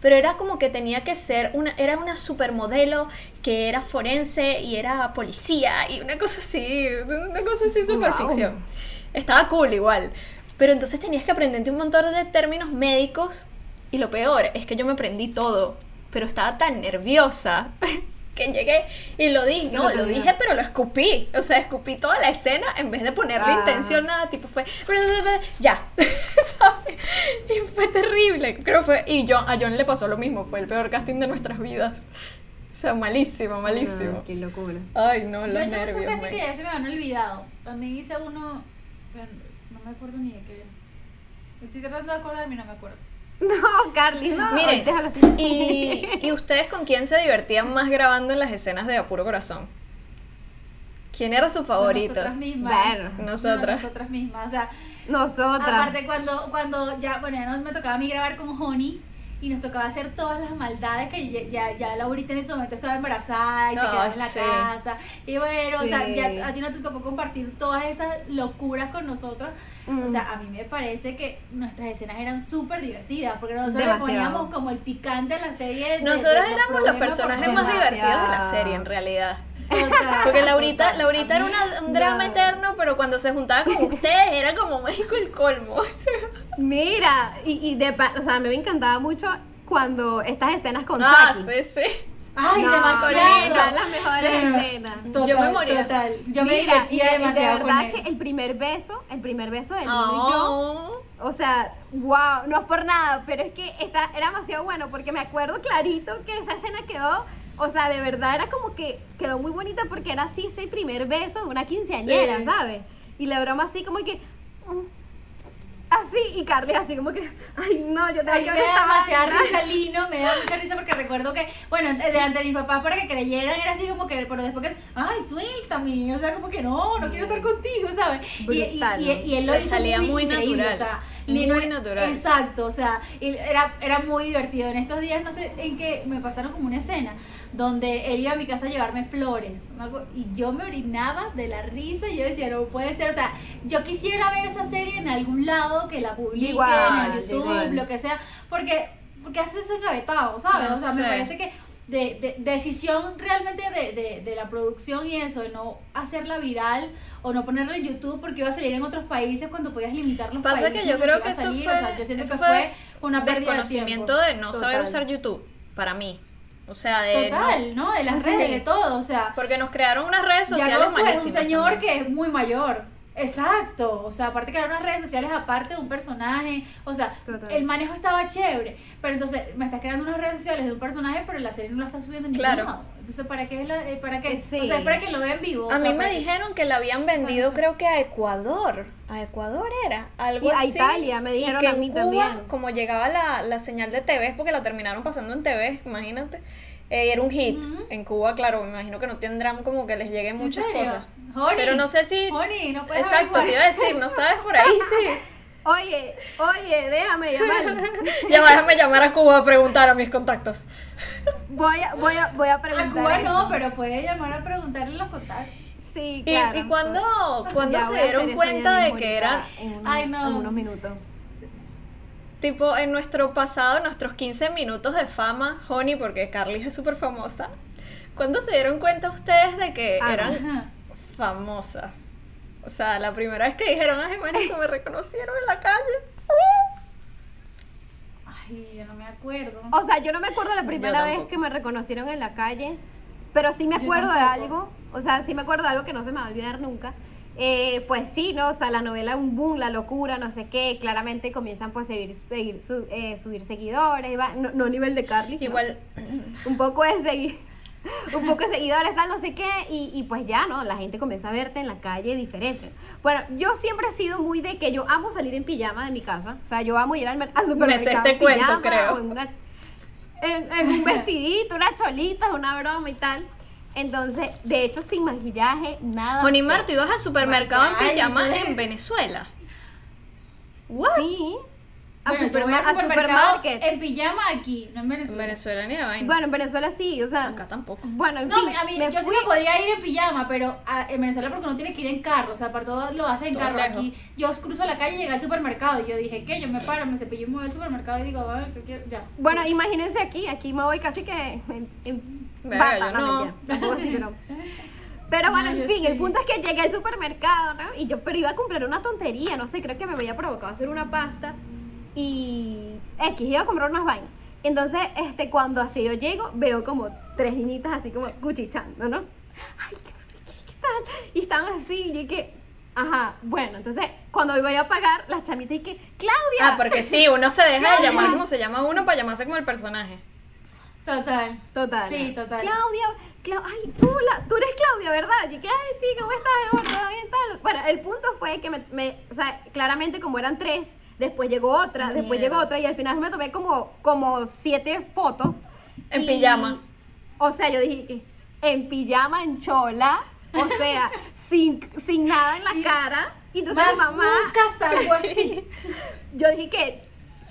Pero era como que tenía que ser una, era una supermodelo que era forense y era policía y una cosa así, una cosa así super Wow. ficción. Estaba cool igual. Pero entonces tenías que aprenderte un montón de términos médicos y lo peor es que yo me aprendí todo, pero estaba tan nerviosa que llegué y lo dije, no, lo dije, pero lo escupí. O sea, escupí toda la escena en vez de ponerle Ah. intención nada, tipo fue ya. ¿sabes? Y fue terrible. Creo fue y yo a John le pasó lo mismo, fue el peor casting de nuestras vidas. O sea, malísimo, malísimo. Ah, qué locura. Ay, no, Yo los he hecho muchos nervios. castings men. que ya se me han olvidado. También hice uno. No me acuerdo ni de qué. Estoy tratando de acordarme y no me acuerdo. No, Carly, no. Miren, déjalo así. y, ¿y ustedes con quién se divertían más grabando en las escenas de Apuro Corazón? ¿Quién era su favorito? Nosotras mismas. Ver. No, Nosotras. nosotras mismas. O sea, Nosotras. aparte cuando, cuando ya, bueno, ya no me tocaba a mí grabar con Honey. Y nos tocaba hacer todas las maldades que ya, ya, ya Laurita en ese momento estaba embarazada y se quedaba en la sí. casa. Y bueno, o sea, ya a ti no te tocó compartir todas esas locuras con nosotros. O Mm. sea, a mí me parece que nuestras escenas eran súper divertidas, porque nosotros le poníamos como el picante a la serie. de- de Nosotros éramos los personajes más divertidos de la serie, en realidad. Total, Porque Laurita. Laurita era una- un drama no. eterno, pero cuando se juntaba con ustedes era como México el colmo. Mira, y, y de pa- o sea, a mí me encantaba mucho cuando estas escenas con Ah, Saki. sí, sí. Ay, No, demasiado. son las mejores escenas. Total, Yo me moría. Total. Yo me Mira, y divertía de- demasiado De con verdad él. que el primer beso, el primer beso de Lino y yo, Oh. o sea, wow, no es por nada, pero es que está, era demasiado bueno porque me acuerdo clarito que esa escena quedó, o sea, de verdad era como que quedó muy bonita porque era así ese primer beso de una quinceañera, Sí. ¿sabes? Y la broma así como que... mm, Así, y Carly así como que, ay no, yo tengo que me da demasiada vaina". risa Lino, me da mucha risa porque recuerdo que, bueno, delante de mis papás para que creyeran era así como que, pero después que es, ay, suéltame, o sea, como que no, no quiero estar contigo, ¿sabes? Y, y, y, y él lo hizo salía muy increíble, natural, o sea, muy Lino era- natural. Exacto, o sea, era, era muy divertido. En estos días, no sé en qué, me pasaron como una escena donde él iba a mi casa a llevarme flores y yo me orinaba de la risa y yo decía, no puede ser, o sea, yo quisiera ver esa serie en algún lado que la publiquen, en YouTube, igual. lo que sea, porque, porque hace eso engavetado, ¿sabes? No o sea, me parece que de, de- decisión realmente de, de, de la producción y eso, de no hacerla viral o no ponerla en YouTube porque iba a salir en otros países cuando podías limitar los Pasa países. que yo creo iba que a eso salir, fue, o sea, yo siento eso que fue fue una pérdida de desconocimiento tiempo. de no saber usar YouTube, para mí. O sea, de... Total, ¿no? De las redes, Sí. de todo, o sea, Porque nos crearon unas redes ya sociales no pues, un señor también. que es muy mayor. Exacto, o sea, aparte que eran unas redes sociales aparte de un personaje, o sea, Total. el manejo estaba chévere, pero entonces me estás creando unas redes sociales de un personaje, pero la serie no la estás subiendo en ningún Claro. lado. Entonces, ¿para qué es la, eh, para qué? Sí. O sea, es para que lo vean vivo. o A sea, mí me que- dijeron que la habían vendido, creo que a Ecuador. A Ecuador era, algo Y a así. Italia, me dijeron y que a mí en Cuba, también. como llegaba la, la señal de TV, porque la terminaron pasando en TV, imagínate. eh, era un hit. En Cuba, claro, me imagino que no tendrán como que les lleguen ¿En muchas serio? cosas. Honey, Pero no sé si. honey, no puedes Exacto, te averiguar. iba a decir, no sabes por ahí, sí. Oye, oye, déjame llamar. Ya va, déjame llamar a Cuba a preguntar a mis contactos. Voy a, voy a, voy a A preguntar. Cuba eso. no, pero puede llamar a preguntarle los contactos. Sí, Y, claro. y cuando, cuando Ya se a dieron cuenta de que En unos, Ay, no. en unos minutos. tipo, en nuestro pasado, nuestros 15 minutos de fama, Honey, porque Carly es súper famosa, ¿cuándo se dieron cuenta ustedes de que Ah, eran Ajá. Famosas? O sea, la primera vez que dijeron, ay, marico, me reconocieron en la calle. Ay, yo no me acuerdo. O sea, yo no me acuerdo la primera vez que me reconocieron en la calle, pero sí me acuerdo de algo. O sea, sí me acuerdo de algo que no se me va a olvidar nunca. Eh, pues sí, ¿no? O sea, la novela un boom, la locura, no sé qué. Claramente comienzan pues a seguir, seguir su- eh, subir seguidores, va- no, no a nivel de Carly. ¿no? Igual, un poco de seguir un poco de seguidores tal no sé qué y, y pues ya no la gente comienza a verte en la calle diferente. Bueno yo siempre he sido muy de que yo amo salir en pijama de mi casa. O sea yo amo ir al, al supermercado este en cuento, pijama creo. o en, una- en- en un vestidito una cholita una broma y tal. Entonces de hecho sin maquillaje nada. Honey Mar, tú ibas al supermercado en pijama en Venezuela. ¿What? sí a, Bueno, yo superma- voy al supermercado supermarket en pijama aquí, no en En Venezuela. Venezuela ni de vaina. bueno en Venezuela sí o sea Acá tampoco. bueno en No, fin a mí, me yo sí fui- me podría ir en pijama, pero a- en Venezuela porque uno tiene que ir en carro, o sea, para todo lo haces en Todo carro. lejos. Aquí yo cruzo la calle y llegué al supermercado y yo dije, ¿qué? Yo me paro, me cepillo y me voy al supermercado y digo, "Ay, ¿qué quiero? Ya. Bueno, imagínense aquí, aquí me voy casi que en, en bata, yo no. mentira, tampoco así, pero... Pero bueno, No, en fin, sí. el punto es que llegué al supermercado, ¿no? Y yo, pero iba a comprar una tontería, no sé, creo que me había provocado hacer una pasta y X, iba a comprar unas vainas. Entonces, este, cuando así yo llego, veo como tres niñitas así como cuchichando, ¿no? Ay, que no sé qué, qué tal. Y estaban así, y yo que, ajá, bueno, entonces, cuando voy a pagar, las chamitas y que, Claudia. Ah, porque sí, uno se deja de Claudia. llamar como se llama uno para llamarse como el personaje. Total. Total. Sí, total. Claudia, Clau- ay, tú, la- tú eres Claudia, ¿verdad? Y que, ay, sí, ¿cómo estás? tal? Bueno, el punto fue que me, me- o sea, claramente como eran tres, después llegó otra, después llegó otra, y al final me tomé como, como siete fotos. En Y- pijama. O sea, yo dije, en pijama, en chola, o sea, sin, sin nada en la cara. Y entonces Más mi mamá, nunca salgo así. yo dije que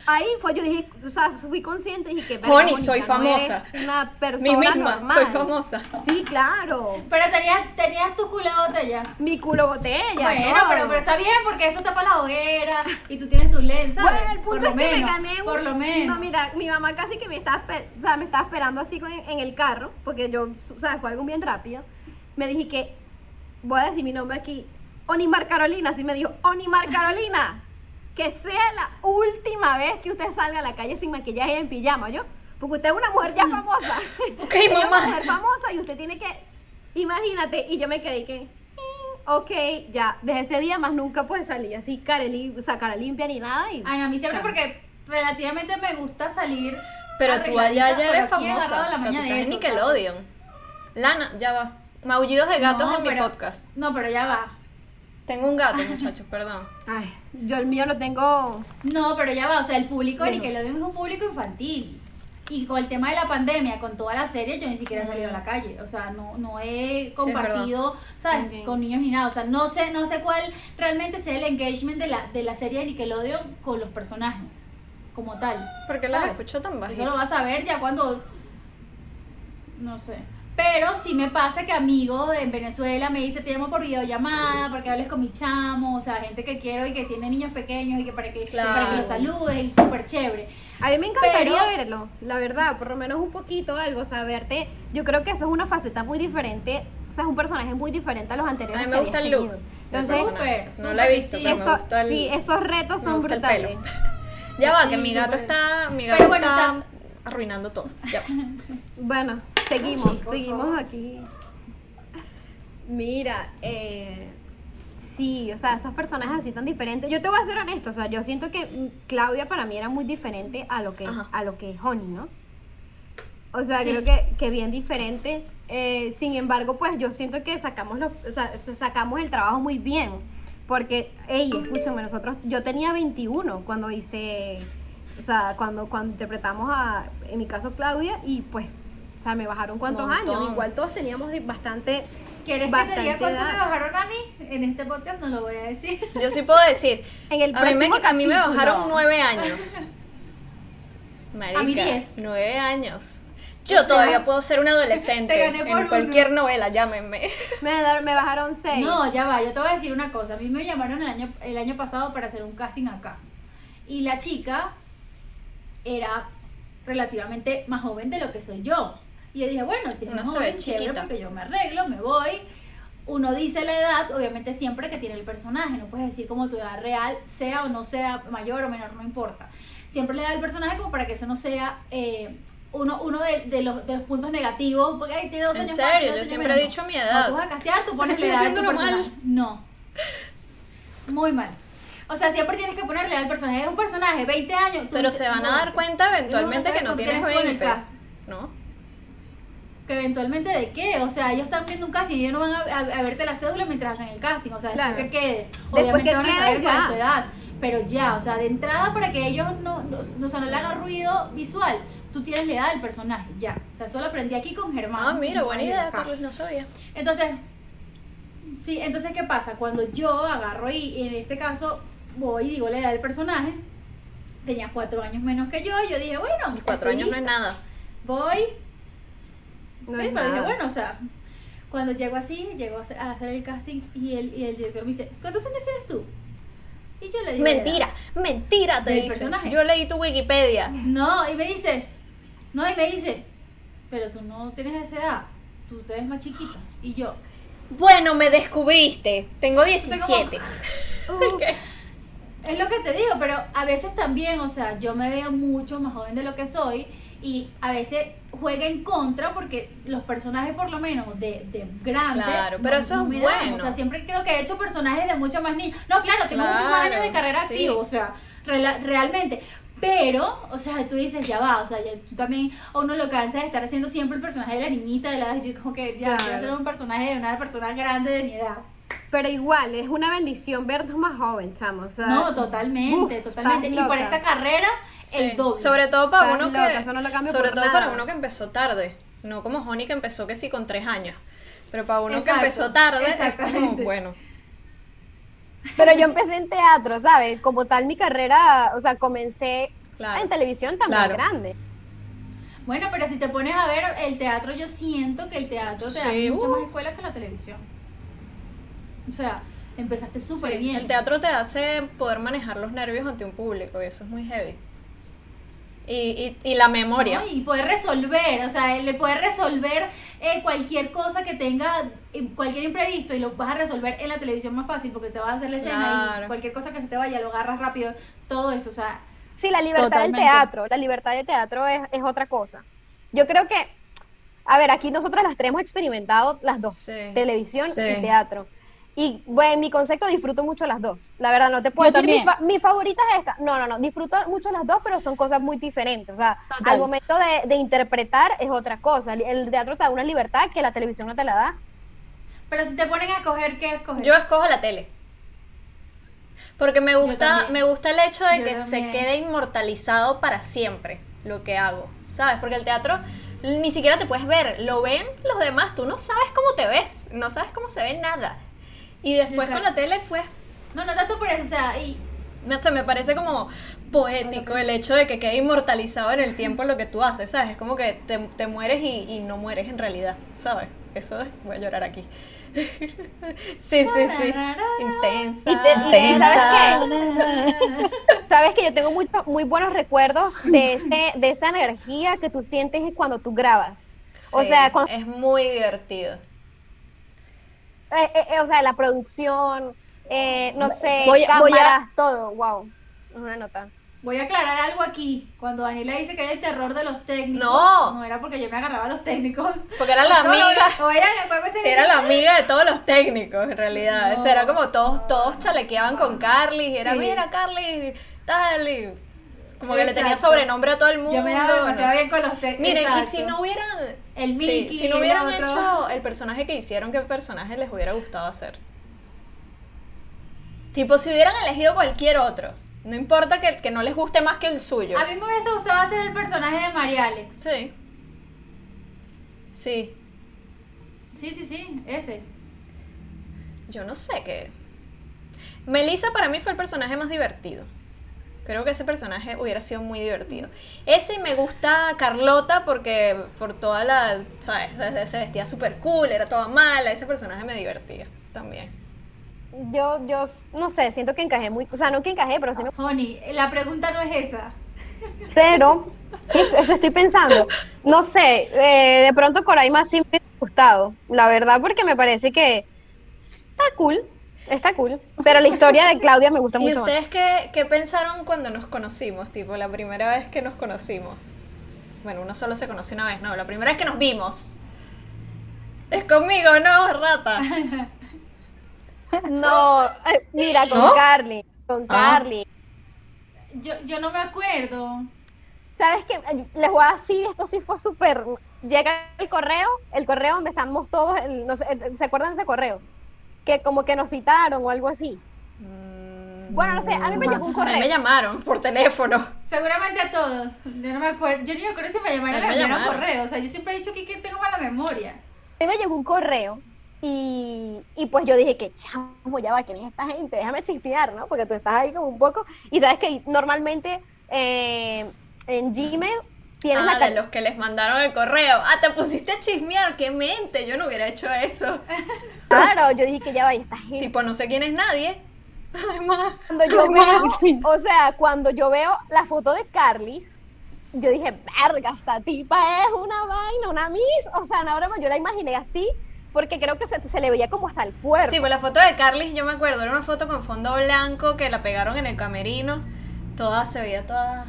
ahí fue, yo dije, o sea, fui consciente y dije que Mónica, soy no famosa. eres una persona Mi misma, normal. soy famosa. Sí, claro. Pero tenías, tenías tu culo de botella. Mi culo botella. bueno, todo. pero, pero está bien porque eso tapa la hoguera y tú tienes tu lens, ¿sabes? Bueno, el punto por es lo que menos, me gané un- Por lo menos. No, mira, mi mamá casi que me estaba, o sea, me estaba esperando así con- en el carro, porque yo, o sea, fue algo bien rápido. Me dije que, voy a decir mi nombre aquí, Onimar Carolina, así me dijo, Onimar Carolina, que sea la última vez que usted salga a la calle sin maquillaje y en pijama, yo. Porque usted es una mujer ya famosa. Ok, es mamá. una mujer famosa y usted tiene que. Imagínate, y yo me quedé que. mm, Ok, ya, desde ese día más nunca pues salí así, cara, li- o sea, cara limpia ni nada. Y, Ay, no, a mí siempre Claro. porque relativamente me gusta salir. Pero tú allá ya eres famosa. la O sea, tú maña de estás en eso, o sea. Nickelodeon. Lana, ya va. Maullidos de gatos No, en mi podcast. No, pero ya va. Tengo un gato, muchachos, perdón. Ay, yo el mío lo tengo. No, pero ya va, o sea, el público de Menos. Nickelodeon es un público infantil. Y con el tema de la pandemia, con toda la serie, yo ni siquiera he salido a la calle. O sea, no, no he compartido, ¿sabes? Con niños ni nada. O sea, no sé, no sé cuál realmente sea el engagement de la, de la serie de Nickelodeon con los personajes, como tal. ¿Por qué las escucho tan Eso bajito? lo vas a ver ya cuando. No sé. Pero sí me pasa que amigos en Venezuela me dice te llamo por videollamada para que hables con mi chamo, o sea, gente que quiero y que tiene niños pequeños y que para que, para que los Claro. saludes y súper chévere. A mí me encantaría Pero- verlo, la verdad, por lo menos un poquito algo, saberte. Yo creo que eso es una faceta muy diferente, o sea, es un personaje muy diferente a los anteriores. A mí me gusta el look. Entonces, personaje. súper, No lo he visto, pero me eso, gusta el sí, esos retos me son brutales. Ya va, Sí, que mi gato súper. está, mi Pero gato bueno, o está sea- arruinando todo. Ya va. Bueno, seguimos, seguimos aquí. Mira, eh, sí, o sea, esos personajes así tan diferentes. Yo te voy a ser honesto, o sea, yo siento que Claudia para mí era muy diferente a lo que, Ajá. a lo que es Honey, ¿no? O sea, Sí. creo que, que bien diferente. Eh, sin embargo, pues yo siento que sacamos los, o sea, sacamos el trabajo muy bien. Porque, hey, escúchame, nosotros, yo tenía 21 cuando hice, o sea, cuando, cuando interpretamos a, en mi caso, Claudia, y pues, o sea, me bajaron cuántos Montón. años. Igual todos teníamos bastante, ¿Quieres que te Bastante diga cuánto me bajaron a mí? En este podcast no lo voy a decir. Yo sí puedo decir, En el a mí, me, a mí me bajaron nueve años. Marica, A mí diez. nueve años. O Yo sea, todavía puedo ser una adolescente te gané por en uno. cualquier novela, llámenme. me, me bajaron 6. No, ya va, yo te voy a decir una cosa. A mí me llamaron el año, el año pasado para hacer un casting acá. Y la chica era relativamente más joven de lo que soy yo. Y yo dije, bueno, si es Uno más joven, chévere, chiquita. porque yo me arreglo, me voy. Uno dice la edad, obviamente siempre que tiene el personaje. No puedes decir como tu edad real, sea o no sea mayor o menor, no importa. Siempre le da el personaje como para que eso no sea eh, uno, uno de, de los, de los puntos negativos. Porque ay, tiene dos En años serio, más, tiene yo siempre he dicho mi edad. tú vas a castear, tú pones la edad de tu mal. No. Muy mal. O sea, siempre tienes que ponerle al personaje. Es un personaje, 20 años. tú Pero se van a "No, dar cuenta ellos van a eventualmente que no tienes quién estuvo en el 20. cast. ¿No? Que eventualmente de qué? O sea, ellos están viendo un casting y ellos no van a, a- a verte la cédula mientras hacen el casting. O sea, Claro. es que quedes. Después Obviamente que van a saber cuál es tu edad. Pero ya, o sea, de entrada para que ellos no, no, no, o sea, no le hagan ruido visual, tú tienes la edad del personaje, ya. O sea, eso lo aprendí aquí con Germán. Ah, mira, buena idea, acá. Carlos, no sabía. Entonces, sí, entonces, ¿qué pasa? Cuando yo agarro y en este caso voy y digo la edad del personaje, tenía cuatro años menos que yo, y yo dije, bueno, Y cuatro años no es nada. Voy, No sí, pero dije, bueno, o sea, cuando llego así, llego a hacer, a hacer el casting y el, y el director me dice, ¿cuántos años tienes tú? Y yo le digo. Mentira, mentira te Del dicen. personaje. Yo leí tu Wikipedia. No, y me dice, no, y me dice, pero tú no tienes esa edad, tú te ves más chiquita. Y yo, Bueno, me descubriste. Tengo 17. Uh, Es lo que te digo, pero a veces también, o sea, yo me veo mucho más joven de lo que soy y a veces juega en contra porque los personajes por lo menos de, de grande Claro, pero eso es me dan. bueno. O sea, siempre creo que he hecho personajes de mucho más niños. No, claro, tengo muchos más Claro, años de carrera sí. activo, o sea, rela- realmente. Pero, o sea, tú dices, ya va, o sea, ya, tú también, a uno lo cansa de estar haciendo siempre el personaje de la niñita, de la yo como que ya, Claro. quiero ser un personaje de una persona grande de mi edad. Pero igual, es una bendición vernos más joven, chamo. O sea, No, totalmente, uf, totalmente. Y por esta carrera, el doble. Sobre todo para Estás uno loca, que. eso no lo cambio sobre por todo nada. para uno que empezó tarde. No como Honey que empezó que sí con tres años. Pero para uno Exacto, que empezó tarde, es como, bueno. Pero yo empecé en teatro, ¿sabes? Como tal, mi carrera, o sea, comencé Claro. en televisión también Claro. grande. Bueno, pero si te pones a ver el teatro, yo siento que el teatro te Sí, da mucho uh. más escuela que la televisión. O sea, empezaste súper Sí, bien. El teatro te hace poder manejar los nervios ante un público y eso es muy heavy. Y, y, y la memoria. ¿no? Y poder resolver, o sea, le puedes resolver eh, cualquier cosa que tenga, eh, cualquier imprevisto y lo vas a resolver en la televisión más fácil porque te vas a hacer la escena Claro. y cualquier cosa que se te vaya lo agarras rápido, todo eso, o sea, Sí, la libertad Totalmente. del teatro, la libertad del teatro es, es otra cosa. Yo creo que, a ver, aquí nosotras las tres hemos experimentado las dos, Sí. televisión Sí. y teatro. Y bueno, en mi concepto disfruto mucho las dos. La verdad, no te puedo Yo decir, mi, fa- mi favorita es esta. No, no, no, disfruto mucho las dos, pero son cosas muy diferentes. O sea, Total. al momento de, de interpretar es otra cosa. El, teatro te da una libertad que la televisión no te la da. Pero si te ponen a escoger, ¿qué escoges? Yo escojo la tele. Porque me gusta, me gusta el hecho de Yo que se también. quede inmortalizado para siempre lo que hago, ¿sabes? Porque el teatro ni siquiera te puedes ver, lo ven los demás, tú no sabes cómo te ves, no sabes cómo se ve nada. Y después con la tele, pues, No, no tanto por eso, o sea, y no sé, me parece como poético el hecho de que quede inmortalizado en el tiempo lo que tú haces, ¿sabes? Es como que te, te mueres y, y no mueres en realidad, ¿sabes? Eso es, voy a llorar aquí. sí, sí, sí. Intensa. Y te- y ¿sabes qué? Sabes que yo tengo muy, muy buenos recuerdos de, ese, de esa energía que tú sientes cuando tú grabas. O Sí, sea, cuando- es muy divertido. Eh, eh, eh, o sea, la producción, eh, no sé, Voy a- voy a- cámaras, todo, wow. Es una nota. Voy a aclarar algo aquí. Cuando Daniela dice que era el terror de los técnicos, No. no era porque yo me agarraba a los técnicos. Porque era la No, no, amiga. no, o ella después me se- Era la amiga de todos los técnicos, en realidad. No. O sea, era como todos, todos chalequeaban con Carly. Era, Sí. mira, Carly, tal. y como que le tenía sobrenombre a todo el mundo. Yo me daba demasiado ¿no? bien con los. Miren, y si no hubieran. El sí, Mickey, si no el hubieran hecho el personaje que hicieron, ¿qué personaje les hubiera gustado hacer? Tipo, si hubieran elegido cualquier otro. No importa que, que no les guste más que el suyo. A mí me hubiese gustado hacer el personaje de María Alex. Sí. Sí. Sí, sí, sí, ese. Yo no sé qué. Melissa para mí fue el personaje más divertido. Creo que ese personaje hubiera sido muy divertido. Ese me gusta Carlota porque por toda la, ¿sabes? Se, se vestía súper cool, era toda mala. Ese personaje me divertía también. Yo, yo, no sé, siento que encajé muy, o sea, no que encajé, pero sí me... Honey, la pregunta no es esa. Pero, eso estoy pensando. No sé, eh, de pronto Coraima sí me hubiera gustado, la verdad, porque me parece que está cool, está cool. Pero la historia de Claudia me gusta ¿Y mucho más. ustedes qué, qué pensaron cuando nos conocimos? Tipo, la primera vez que nos conocimos. Bueno, uno solo se conoció una vez, no, la primera vez que nos vimos. Es conmigo, no, rata. No, eh, mira, con ¿No? Carly, con Ah. Carly. Yo, yo no me acuerdo. ¿Sabes qué? Les voy a decir, esto sí fue súper... Llega el correo, el correo donde estamos todos, el- no sé, eh, ¿se acuerdan de ese correo? Que como que nos citaron o algo así. Mm, Bueno, no sé, a mí me llegó un A mí me correo. llamaron por teléfono. Seguramente a todos. Yo no me acuerdo. Yo ni me acuerdo si me llamaron A mí correo. O sea, yo siempre he dicho que, que tengo mala memoria. A mí me llegó un correo y, y pues yo dije que chamo, ya va, ¿quién es esta gente? Déjame chispear, ¿no? Porque tú estás ahí como un poco... Y sabes que normalmente eh, en Gmail tienes Ah, la... de los que les mandaron el correo. Ah, te pusiste a chismear, qué mente. Yo no hubiera hecho eso. Claro, yo dije que ya va, y esta gente... Tipo, no sé quién es nadie. Además. Cuando yo veo, o sea, cuando yo veo la foto de Carlis, yo dije, verga, esta tipa es una vaina, una miss, o sea, una broma, yo la imaginé así, porque creo que se, se le veía como hasta el cuerpo. Sí, pues la foto de Carlis, yo me acuerdo, era una foto con fondo blanco que la pegaron en el camerino. Toda se veía toda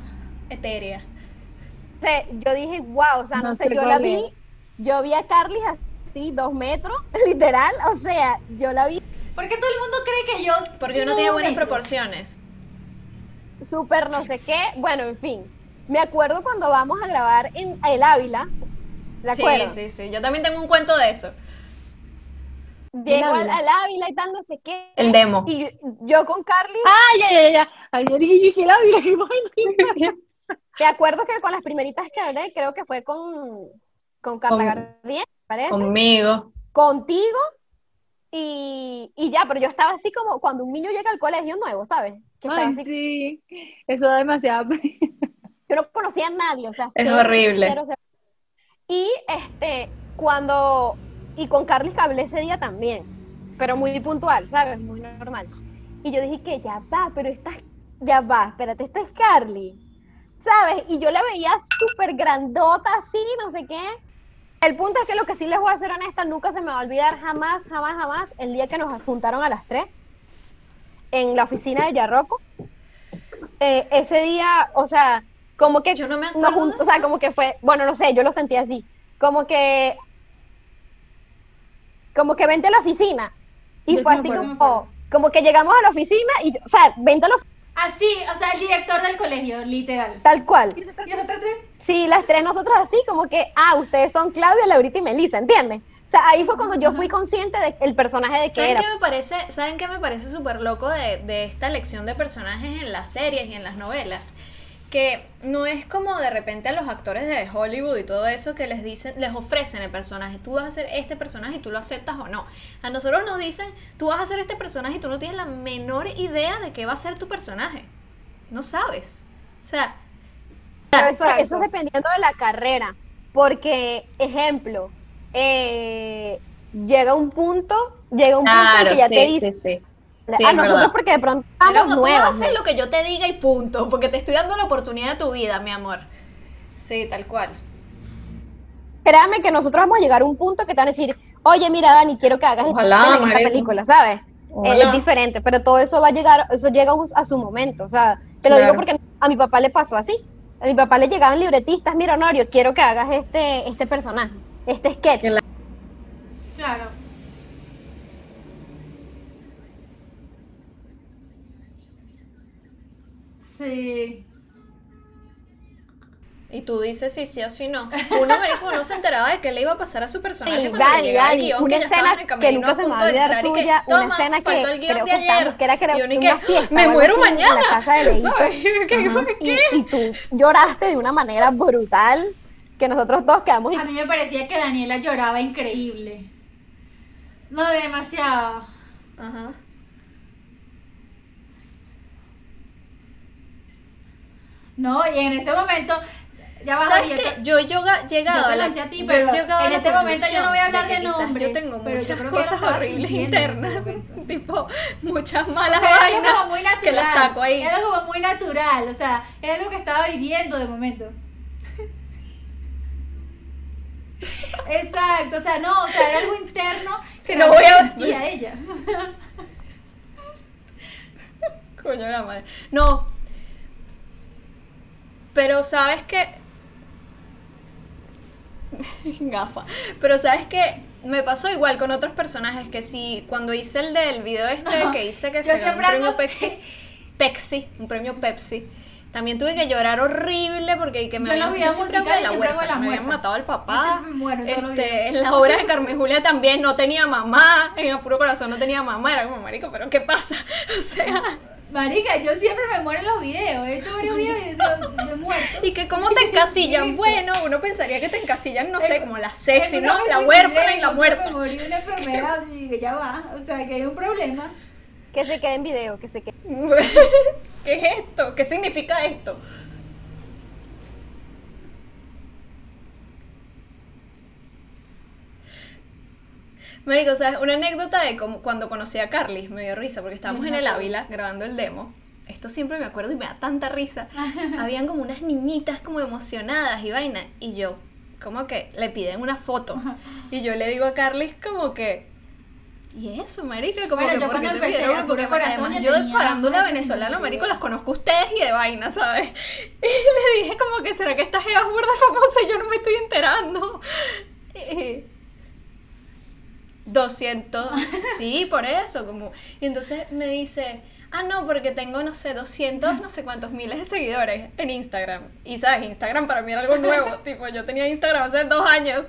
etérea. Sea, yo dije, wow, o sea, no, No sé, sé yo la vi, es. yo vi a Carlis así, dos metros, literal, o sea, yo la vi ¿Por qué todo el mundo cree que yo. Porque uno tiene buenas proporciones. súper no sé qué, bueno, en fin. Me acuerdo cuando vamos a grabar en El Ávila, ¿de Sí, acuerdo? sí, sí. Yo también tengo un cuento de eso. Llego al, Ávila? al Ávila y tal, no sé qué. El demo. Y yo, yo con Carlis, Ah, ya, ya, ya. Ayer dije que la vida, que bueno. Me acuerdo que con las primeritas que hablé, creo que fue con, con Carla Gardien, parece, Conmigo. contigo, y, y ya, pero yo estaba así como cuando un niño llega al colegio nuevo, ¿sabes? Que Ay, así, sí. Eso da demasiada pena. yo no conocía a nadie, o sea, Es cero, horrible. cero, cero. Y este, cuando, y con Carlis que hablé ese día también, pero muy puntual, ¿sabes? Muy normal. Y yo dije que ya va, pero esta, ya va, espérate, esta es Carly, ¿sabes? Y yo la veía súper grandota así, no sé qué. El punto es que lo que sí les voy a ser honesta, nunca se me va a olvidar jamás, jamás, jamás, el día que nos juntaron a las tres en la oficina de Yarroco. eh, ese día, o sea, como que Yo no me nos acuerdo junt- de o sea, como que fue, bueno, no sé, yo lo sentí así, como que, como que vente a la oficina y Yo fue así como, como que llegamos a la oficina y, o sea, vente a la oficina Así, o sea, el director del colegio, literal. tal cual. ¿Y nosotros tres? Sí, las tres nosotros así, como que, ah, ustedes son Claudia, Laurita y Melissa, ¿entiendes? O sea, ahí fue cuando yo fui consciente del personaje de que ¿Saben era. qué me parece, ¿saben qué me parece súper loco de, de esta elección de personajes en las series y en las novelas? Que no es como de repente a los actores de Hollywood y todo eso que les dicen, les ofrecen el personaje, tú vas a hacer este personaje y tú lo aceptas o no. A nosotros nos dicen, tú vas a hacer este personaje y tú no tienes la menor idea de qué va a ser tu personaje. No sabes. O sea, Pero eso, eso es dependiendo de la carrera. Porque, ejemplo, eh, llega un punto, llega un punto que ya sí, te sí, dice, sí. a Sí, es nosotros verdad. porque de pronto pero estamos no, tú vas a nuevas. hacer ¿no? lo que yo te diga y punto, porque te estoy dando la oportunidad de tu vida, mi amor. Sí, tal cual. Créame que nosotros vamos a llegar a un punto que te van a decir, oye, mira, Dani, quiero que hagas Ojalá, esta, en esta marico. película, ¿sabes? Eh, Ojalá. es diferente, pero todo eso va a llegar, eso llega a su momento, o sea, te lo Claro. digo porque a mi papá le pasó así. A mi papá le llegaban libretistas, mira, Honorio, quiero que hagas este, este personaje, este sketch. Claro. Sí. Y tú dices si sí o si no. Uno, uno se enteraba de qué le iba a pasar a su personaje Sí, Dani, Dani, una que escena que nunca se me va a olvidar y que, tuya, una "Toma, escena que el guion creo de que ayer". estábamos, que era Y uno y una que, fiesta, me muero así, en la mañana. casa de Leito. ¿Sabes? ¿Qué- Y, y tú lloraste de una manera brutal que nosotros todos quedamos A mí me parecía que Daniela lloraba increíble. No, demasiado. Ajá. No, y en ese momento, ya va ¿Sabes qué? te- Yo he llegado yo te a lancé a ti, pero a en este momento yo no voy a hablar de que quizás nombres, Yo tengo yo muchas que cosas horribles internas, tipo muchas O malas era como muy natural. que las saco ahí. Era algo como muy natural, o sea, era algo que estaba viviendo de momento. Exacto, o sea, no, o sea, era algo interno que No no voy a- sentía ella. O Coño de la madre. No. Pero sabes que. Gafa. Pero sabes que me pasó igual con otros personajes que si cuando hice el del video este que hice que Yo se ganó un premio Pepsi, Pepsi, un premio Pepsi. También tuve que llorar horrible porque que me Yo habían- videos siempre hago de la la me habían matado al Yo papá. me muero Este, en las obras de Carmen Julia también no tenía mamá, en Apuro Corazón no tenía mamá, era como marico, pero ¿qué pasa? O sea, Marica, yo siempre me muero en los videos. He hecho varios videos y he me muerto. Y que cómo te encasillan, bueno, uno pensaría que te encasillan, no sé, como la sexy, ¿no? La huérfana y la muerta. Me morí una enfermedad, así que ya va. O sea, que hay un problema. que se quede en video, que se quede. ¿Qué es esto? ¿Qué significa esto? Marico, ¿sabes? Una anécdota de como cuando conocí a Carly, me dio risa porque estábamos en el Ávila grabando el demo. Esto siempre me acuerdo y me da tanta risa. Habían como unas niñitas como emocionadas y vaina. Y yo, como que le piden una foto. Y yo le digo a Carly como que... ¿Y eso, marica? Como Bueno, que yo ¿por qué cuando empecé pidieron? Porque Corazón además yo de farándula venezolana, 50 marico, las conozco a ustedes y de vaina, ¿sabes? Y le dije como que, ¿será que esta jeva es burda famosa y yo no me estoy enterando? Y- 200, sí, por eso, como... Y entonces me dice, ah, no, porque tengo, no sé, 200, no sé cuántos miles de seguidores en Instagram. Y, ¿sabes? Instagram para mí era algo nuevo, tipo, yo tenía Instagram hace dos años.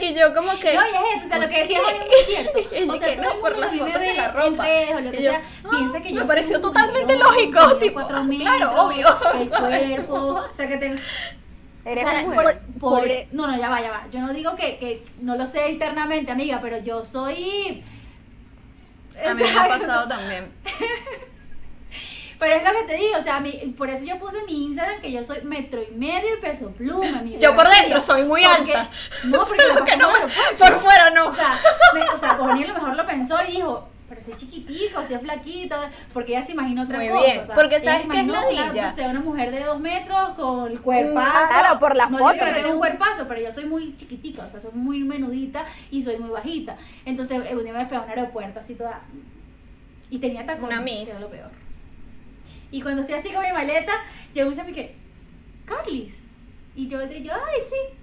Y yo como que... No, y es eso, o sea, lo que decías ¿por es muy cierto. O sea, que todo no, el por las me fotos de la ropa. redes o lo que Y yo, sea, ah, piensa que me yo soy pareció totalmente lógico, tipo, cuatro claro, metros, obvio, El ¿sabes? cuerpo, o sea, que te... Eres o sea, por- Pobre. no, no, ya va, ya va. Yo no digo que, que no lo sé internamente, amiga, pero yo soy... A mí me ha Exacto. pasado también. Pero es lo que te digo, o sea, a mí- por eso yo puse mi Instagram que yo soy metro y medio y peso pluma. mi Yo por dentro soy muy Porque- alta. No, porque lo que no me- por fuera no. O sea, me- o sea, Bonnie a lo mejor lo pensó y dijo, pero soy chiquitico, soy flaquito, porque ella se imaginó otra Muy cosa. bien, o sea, porque ¿sabes qué es ladilla? no sé, una mujer de dos metros con el cuerpazo. Claro, por la no foto, digo que no no tengo un cuerpazo, pero yo soy muy chiquitica, o sea, soy muy menudita y soy muy bajita. Entonces, un día me fui a un aeropuerto así toda... Y tenía tacones, Una miss. que era lo peor. Y cuando estoy así con mi maleta, yo muchas me que, Carlis. Y yo, yo, ay, sí.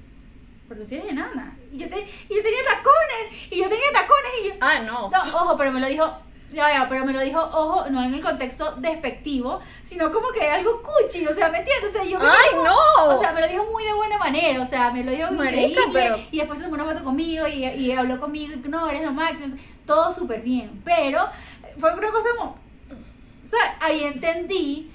Pero tú sí eres enana. Y yo, te, y yo tenía tacones. Y yo tenía tacones. Y yo, Ah, no. no, ojo, pero me lo dijo. Ya, ya, pero me lo dijo, ojo, no en el contexto despectivo, sino como que algo cuchi, o sea, ¿me entiendes? O sea, yo me ¡Ay, no! O sea, me lo dijo muy de buena manera, o sea, me lo dijo increíble. pero- Y después se tomó una foto conmigo y, y habló conmigo, y no, eres lo máximo, todo súper bien. Pero fue una cosa como, o sea, ahí entendí,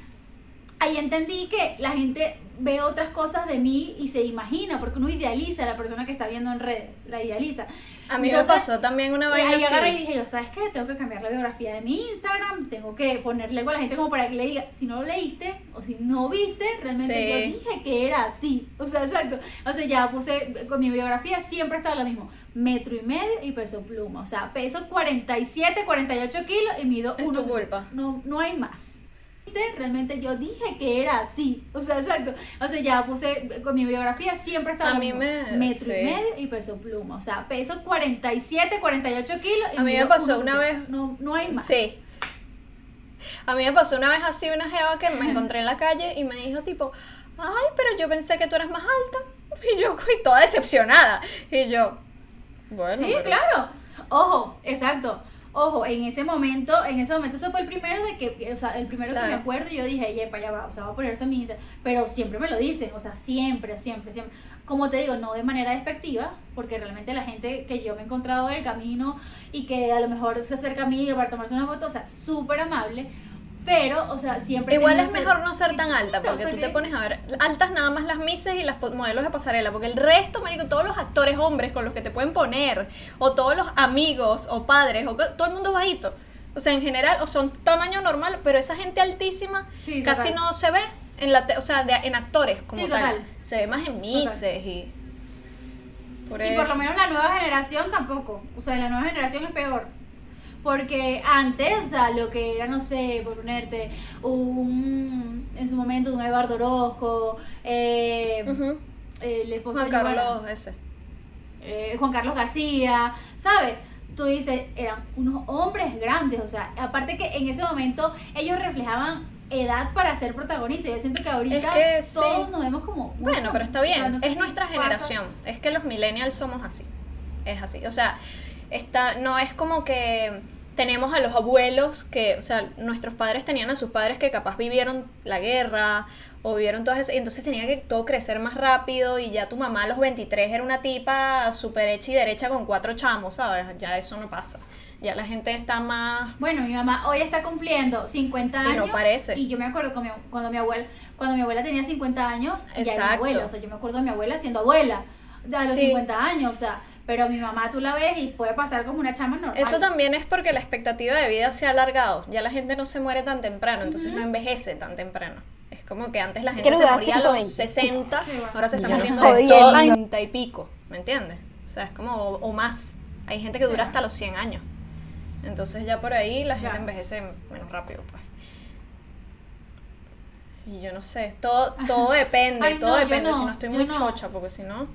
ahí entendí que la gente ve otras cosas de mí y se imagina, porque uno idealiza a la persona que está viendo en redes, la idealiza. A mí me pasó también una y vaina ahí agarré y dije yo, ¿sabes qué? Tengo que cambiar la biografía de mi Instagram, tengo que ponerle algo a la gente como para que le diga, si no lo leíste o si no viste, realmente Sí. yo dije que era así. O sea, exacto. O sea, ya puse, con mi biografía siempre estaba lo mismo, metro y medio y peso pluma. O sea, peso 47, 48 kilos y mido Es tu 1,60. culpa. No, no hay más. Realmente yo dije que era así, o sea, exacto. O sea, ya puse con mi biografía siempre estaba A mí me- metro sí. y medio y peso pluma. O sea, peso 47, 48 kilos. y A mí me pasó 1,60. una vez- No, no hay más. Sí. A mí me pasó una vez así una jeva que me encontré en la calle y me dijo tipo, ay, pero yo pensé que tú eras más alta. Y yo, y toda decepcionada. Y yo, bueno. Sí, pero- claro. Ojo, exacto. Ojo, en ese momento, en ese momento, eso fue el primero de que, o sea, el primero que me acuerdo y yo dije, yepa, ya va, o sea, voy a poner esto en mi Instagram. Pero siempre me lo dicen, o sea, siempre, siempre, siempre. Como te digo, no de manera despectiva, porque realmente la gente que yo me he encontrado en el camino y que a lo mejor se acerca a mí para tomarse una foto, o sea, súper amable. Pero, o sea, siempre. Igual es mejor no ser tan alta, o porque sea, tú que- te pones a ver altas nada más las mises y las modelos de pasarela, porque el resto, marico, todos los actores hombres con los que te pueden poner, o todos los amigos o padres, o todo el mundo bajito. O sea, en general, o son tamaño normal, pero esa gente altísima Sí, casi total. no se ve en la o sea, de- en actores como Sí, tal. Se ve más en mises y por Y por lo menos la nueva generación tampoco. O sea, la nueva generación es peor. Porque antes, o sea, lo que era, no sé, por ponerte, un, en su momento un Eduardo Orozco, eh, el esposo Juan de Giovanna, Carlos ese. eh, Juan Carlos García, ¿sabes? Tú dices, eran unos hombres grandes, o sea, aparte que en ese momento ellos reflejaban edad para ser protagonistas. Yo siento que ahorita que sí. todos nos vemos como... mucho- Bueno, pero está o bien, sea, no sé es si nuestra pasa- generación. Es que los millennials somos así. Es así. O sea, está, no es como que tenemos a los abuelos que, o sea, nuestros padres tenían a sus padres que capaz vivieron la guerra o vivieron todas esas, y entonces tenía que todo crecer más rápido y ya tu mamá a los 23 era una tipa súper hecha y derecha con cuatro chamos, ¿sabes? Ya eso no pasa. Ya la gente está más... Bueno, mi mamá hoy está cumpliendo 50 Y años. no parece. Y yo me acuerdo con mi- cuando mi abuela, cuando mi abuela tenía 50 años, ya era mi Exacto. abuela. O sea, yo me acuerdo de mi abuela siendo abuela a los Sí. 50 años, o sea, pero mi mamá tú la ves y puede pasar como una chama normal. Eso también es porque la expectativa de vida se ha alargado. Ya la gente no se muere tan temprano, entonces no envejece tan temprano. Es como que antes la gente se moría a los 120. 60, Sí, bueno. ahora se está no muriendo a los Jodiendo. 30 y pico, ¿me entiendes? O sea, es como, o, o más. Hay gente que dura Sí. hasta los 100 años. Entonces ya por ahí la gente envejece menos rápido, pues. Y yo no sé, todo, todo depende, Ay, todo no, depende, si no, no estoy muy no. chocha, porque si no...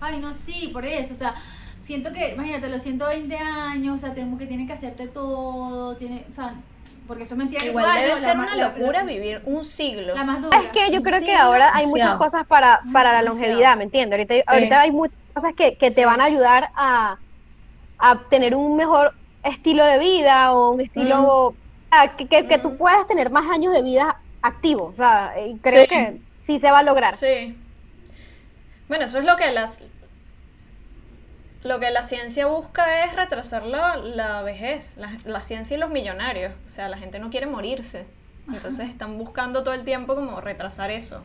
Ay, no, sí, por eso, o sea, siento que, imagínate, los 120 años, o sea, tengo que tiene que hacerte todo, tiene, o sea, porque eso es mentira. Igual debe ser una locura la- vivir un siglo. La más dura. Es que yo creo que ahora hay muchas cosas para, para la longevidad, ¿me entiendes? Ahorita, ahorita hay muchas cosas que, que Sí. te van a ayudar a, a tener un mejor estilo de vida o un estilo ah, que, que, que tú Mm. puedas tener más años de vida activo. O sea, creo Sí. que sí se va a lograr. Sí. Bueno, eso es lo que las lo que la ciencia busca es retrasar la, la vejez, la, la ciencia y los millonarios. O sea, la gente no quiere morirse. Entonces están buscando todo el tiempo como retrasar eso.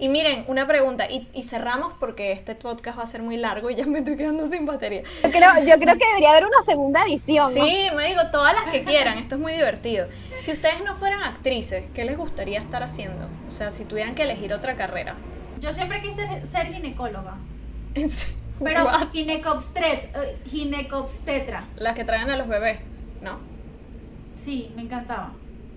Y miren, una pregunta, y, y cerramos porque este podcast va a ser muy largo y ya me estoy quedando sin batería. Yo creo, yo creo que debería haber una segunda edición. ¿no? Sí, me digo, todas las que quieran, esto es muy divertido. Si ustedes no fueran actrices, ¿qué les gustaría estar haciendo? O sea, si tuvieran que elegir otra carrera. Yo siempre quise ser ginecóloga, En pero What? ginecobstet, eh, ginecobstetra. Las que traen a los bebés, ¿no? Sí, me encantaba.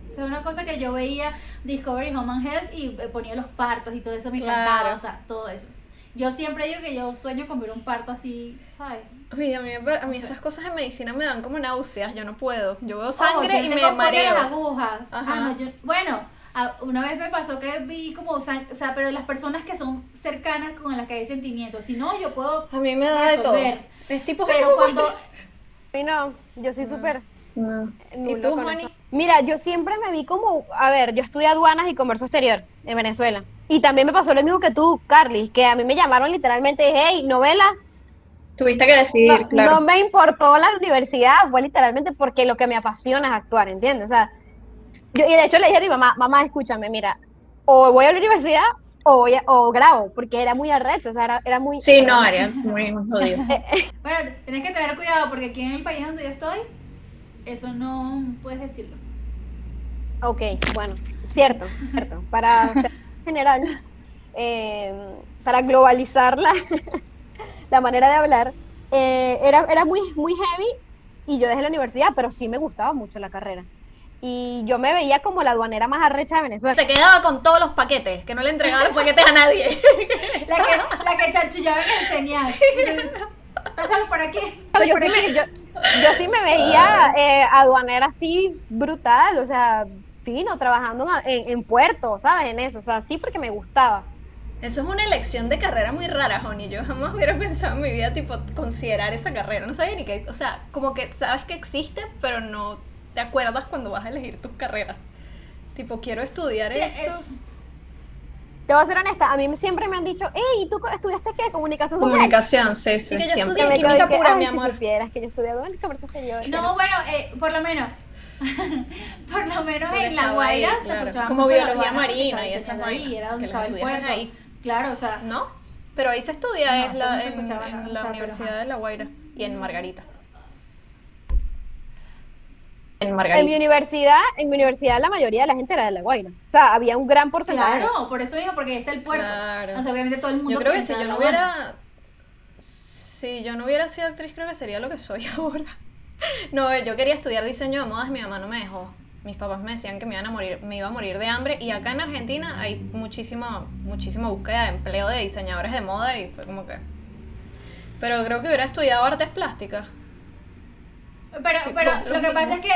O sea, una cosa que yo veía Discovery Home and Health y eh, ponía los partos y todo eso me Claro. encantaba, o sea, todo eso. Yo siempre digo que yo sueño con ver un parto así, ¿sabes? Uy, a mí, a mí sea- esas cosas de medicina me dan como náuseas, yo no puedo. Yo veo Ojo, sangre yo y me mareo. las agujas. Ajá. Ah, no, yo- bueno, una vez me pasó que vi como, o sea, pero las personas que son cercanas con las que hay sentimientos. Si no, yo puedo A mí me da de todo. resolver. Es tipo Pero cuando, Sí, no, yo soy súper No. ¿Y tú, eso. Mira, yo siempre me vi como, a ver, yo estudié aduanas y comercio exterior en Venezuela. Y también me pasó lo mismo que tú, Carly, que a mí me llamaron literalmente, hey, novela, Tuviste que decidir, no, claro. no me importó la universidad, fue literalmente porque lo que me apasiona es actuar, ¿entiendes? O sea, yo, y de hecho le dije a mi mamá, mamá, escúchame, mira, o voy a la universidad o, voy a- o grabo, porque era muy arrecho, o sea, era, era muy... Sí, no, Ariel, muy muy jodido. bueno, tenés que tener cuidado porque aquí en el país donde yo estoy, eso no puedes decirlo. Ok, bueno, cierto, cierto. Para ser general, eh, para globalizar la, la manera de hablar, eh, era, era muy, muy heavy y yo dejé la universidad, pero sí me gustaba mucho la carrera. Y yo me veía como la aduanera más arrecha de Venezuela. Se quedaba con todos los paquetes, que no le entregaba los paquetes a nadie. La que, la que chanchullaba en el señal. Pásalo por aquí. yo, sí me, yo, yo sí me veía eh, aduanera así brutal, o sea, fino, trabajando en, en, en puerto, ¿sabes? En eso, o sea, sí porque me gustaba. Eso es una elección de carrera muy rara, Joni. Yo jamás hubiera pensado en mi vida, tipo, considerar esa carrera. No sabía ni que, o sea, como que sabes que existe, pero no te acuerdas cuando vas a elegir tus carreras. Tipo, quiero estudiar Sí, esto. eh, Te voy a ser honesta, a mí siempre me han dicho, hey, ¿tú estudiaste qué? Comunicación social. Comunicación, sí, sí, Sí, que yo siempre. estudié Que química que, pura, mi si amor. supieras que yo estudié en comercio exterior. No, bueno, eh, por lo menos. por lo menos Porque en La estaba ahí, Guaira se claro. escuchaba Como mucho biología marina y esas señal ahí, vainas, era donde que estaba el puerto. ahí. Claro, o sea, ¿No? Pero ahí se estudia No, en eso la, no se en- en la o sea, pero Universidad ajá. de La Guaira y en Margarita. En En mi universidad, en mi universidad la mayoría de la gente era de La Guaira. O sea, había un gran porcentaje. claro, por eso digo, porque ahí está el puerto. Claro. O sea, obviamente todo el mundo Yo creo que si yo no hubiera. Si yo no hubiera sido actriz, creo que sería lo que soy ahora. No, yo quería estudiar diseño de modas y mi mamá no me dejó. Mis papás me decían que me iban a morir, me iba a morir de hambre. Y acá en Argentina hay muchísima, muchísima búsqueda de empleo de diseñadores de moda y fue como que. Pero creo que hubiera estudiado artes plásticas. Pero, pero lo que pasa es que.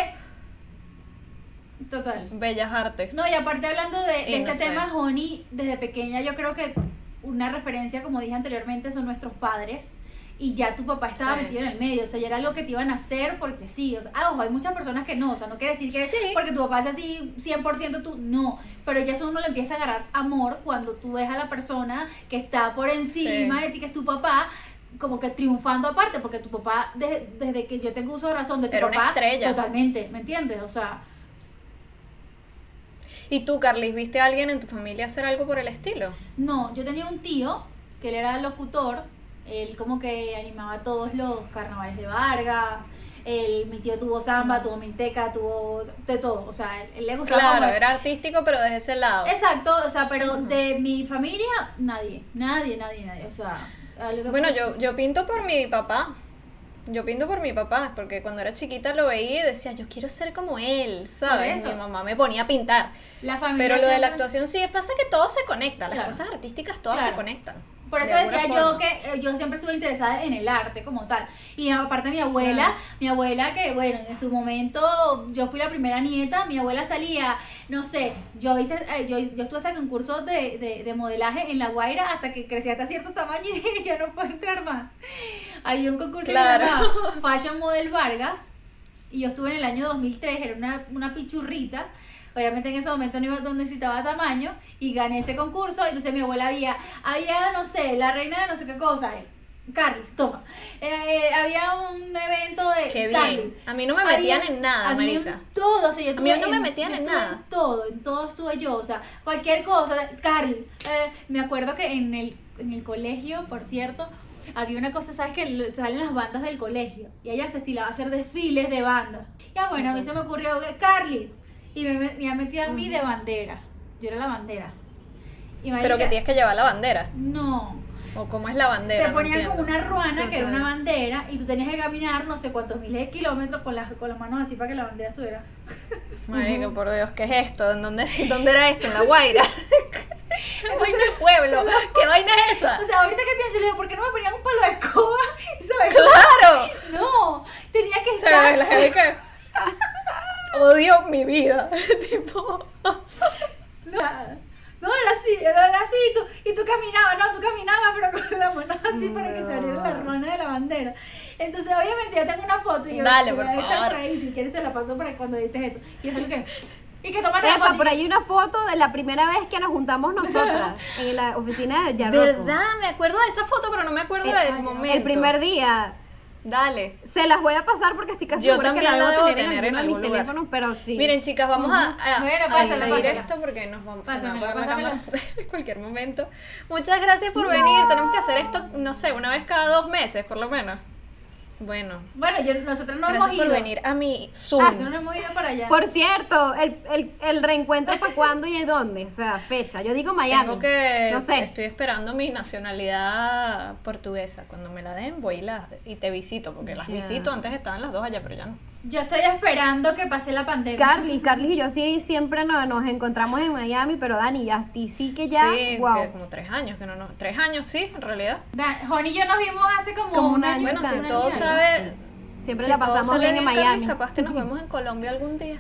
Total. Bellas artes. No, y aparte hablando de, de Y no este sé. tema, Honey, desde pequeña yo creo que una referencia, como dije anteriormente, son nuestros padres. Y ya tu papá estaba Sí. metido en el medio, o sea, ya era algo que te iban a hacer porque sí. O sea, ah, ojo, hay muchas personas que no, o sea, no quiere decir que Sí. porque tu papá es así 100% tú, no. Pero ya eso uno le empieza a agarrar amor cuando tú ves a la persona que está por encima Sí. de ti, que es tu papá, como que triunfando aparte, porque tu papá, desde, desde que yo tengo uso de razón de tu Era papá, estrella. totalmente, ¿me entiendes? O sea, ¿Y tú, Carlis, viste a alguien en tu familia hacer algo por el estilo? No, yo tenía un tío que él era locutor, él como que animaba todos los carnavales de Vargas, él, mi tío tuvo samba, tuvo minteca, tuvo de todo, o sea, él, él le gustaba Claro, como- era artístico, pero desde ese lado. Exacto, o sea, pero de mi familia, nadie, nadie, nadie, nadie, o sea... que- Bueno, yo, yo pinto por mi papá. Yo pinto por mi papá, porque cuando era chiquita lo veía y decía, yo quiero ser como él, ¿sabes? Mi mamá me ponía a pintar. La familia Pero lo de la actuación sí, pasa que todo se conecta, las Claro. cosas artísticas todas Claro. se conectan. Por eso decía yo que eh, yo siempre estuve interesada en el arte como tal. Y aparte mi abuela, mi abuela que bueno, en su momento yo fui la primera nieta, mi abuela salía, no sé, yo hice, eh, yo, yo estuve hasta en cursos de, de, de modelaje en La Guaira hasta que crecí hasta cierto tamaño y dije, ya no puedo entrar más. Había un concurso Claro. que Fashion Model Vargas y yo estuve en el año 2003, era una, una pichurrita. Obviamente en ese momento no, iba- no necesitaba tamaño y gané ese concurso. Entonces mi abuela había, había, no sé, la reina de no sé qué cosa. eh, Carlis, toma. Eh, eh, había un evento de Qué bien. A mí no me metían Había- en nada, marica. en todo, o sea, yo A mí no me en- metían en nada. todo, en todo estuve yo, o sea, cualquier cosa, Carly, eh, me acuerdo que en el, en el colegio, por cierto, había una cosa, ¿sabes? Que salen las bandas del colegio y ella se estilaba a hacer desfiles de bandas. Ya bueno, a mí se me ocurrió, Carly, y me, me, me metí a mí de bandera, yo era la bandera. Y Pero que tienes que llevar la bandera. No, ¿O cómo es la bandera? te No ponían entiendo. como una ruana que era una bandera y tú tenías que caminar no sé cuántos miles de kilómetros con las, con las manos así para que la bandera estuviera. Marica, por Dios, ¿qué es esto? ¿En dónde, ¿Dónde era esto? ¿En La Guaira? ¿Qué vaina de pueblo? ¿Qué vaina es esa? O sea, ahorita que pienso, le digo, ¿por qué no me ponían un palo de escoba? ¿Sabes? ¡Claro! No, tenía que estar. la gente que odio mi vida. tipo. No, no, era así, era así, y tú, y tú caminabas, no, tú caminabas, pero con la mano así para que se abriera la rona de la bandera. Entonces, obviamente, yo tengo una foto y yo Dale, por favor. por ahí, si quieres te la paso para cuando edites esto. Y es lo que... Y que tomate la Epa, foto. por ahí hay una foto de la primera vez que nos juntamos nosotras en la oficina de Yarroco. ¿Verdad? Me acuerdo de esa foto, pero no me acuerdo El- del momento. El primer día. Dale. Se las voy a pasar porque estoy casi Yo segura que también la la debo debo tener, en en alguno de mis lugar. teléfonos, pero sí. Miren, chicas, vamos a, a, Bueno, a pásala, dividir pásala. esto porque nos vamos Pásamela, a apagar la pásamela. cámara en cualquier momento. Muchas gracias por venir. Tenemos que hacer esto, no sé, una vez cada dos meses, por lo menos. Bueno, Bueno, yo, nosotros no hemos gracias ido. por venir a mi Zoom. Nosotros no hemos ido para allá. Por cierto, el, el, el reencuentro para cuándo y dónde, o sea, fecha. Yo digo Miami. Tengo que, No sé. estoy esperando mi nacionalidad portuguesa. Cuando me la den, voy y, la, y te visito, porque las visito. Antes estaban las dos allá, pero ya no. Yo estoy esperando que pase la pandemia. Carly, Carly y yo sí siempre nos, nos encontramos en Miami, pero Dani, ya sí, sí que ya, sí, wow. que como tres años que no nos... Tres años, sí, en realidad. Da- Juan y yo nos vimos hace como, Como un un año. Bueno, si todo sabe... Siempre si la pasamos bien en Carly, Miami. capaz que nos vemos en Colombia algún día.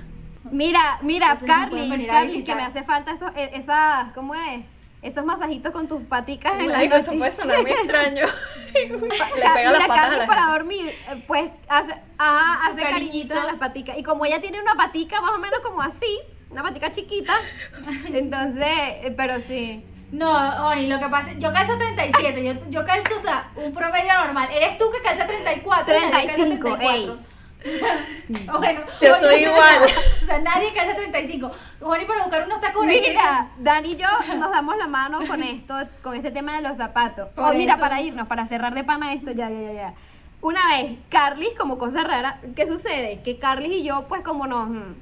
Mira, mira, Entonces Carly, Carly, que me hace falta esos, e- esas, ¿cómo es? Esos masajitos con tus paticas en la Marico, eso puede sonar muy extraño. Le pega las patas a la para dormir, eh, pues hace, Sus hace cariñitos en las paticas. Y como ella tiene una patica más o menos como así, una patica chiquita, entonces, eh, pero sí. No, Oni, lo que pasa yo calzo 37, yo, yo calzo, o sea, un promedio normal. Eres tú que calza 34, nadie calza 35, 34. O bueno, Yo soy igual. O sea, nadie calza 35. Juani para buscar unos tacones. Mira, Dani y yo nos damos la mano con esto, con este tema de los zapatos. Por O mira, eso. para irnos, para cerrar de pana esto, ya, ya, ya, ya. Una vez, Carly, como cosa rara, ¿qué sucede? Que Carly y yo, pues como nos... mm,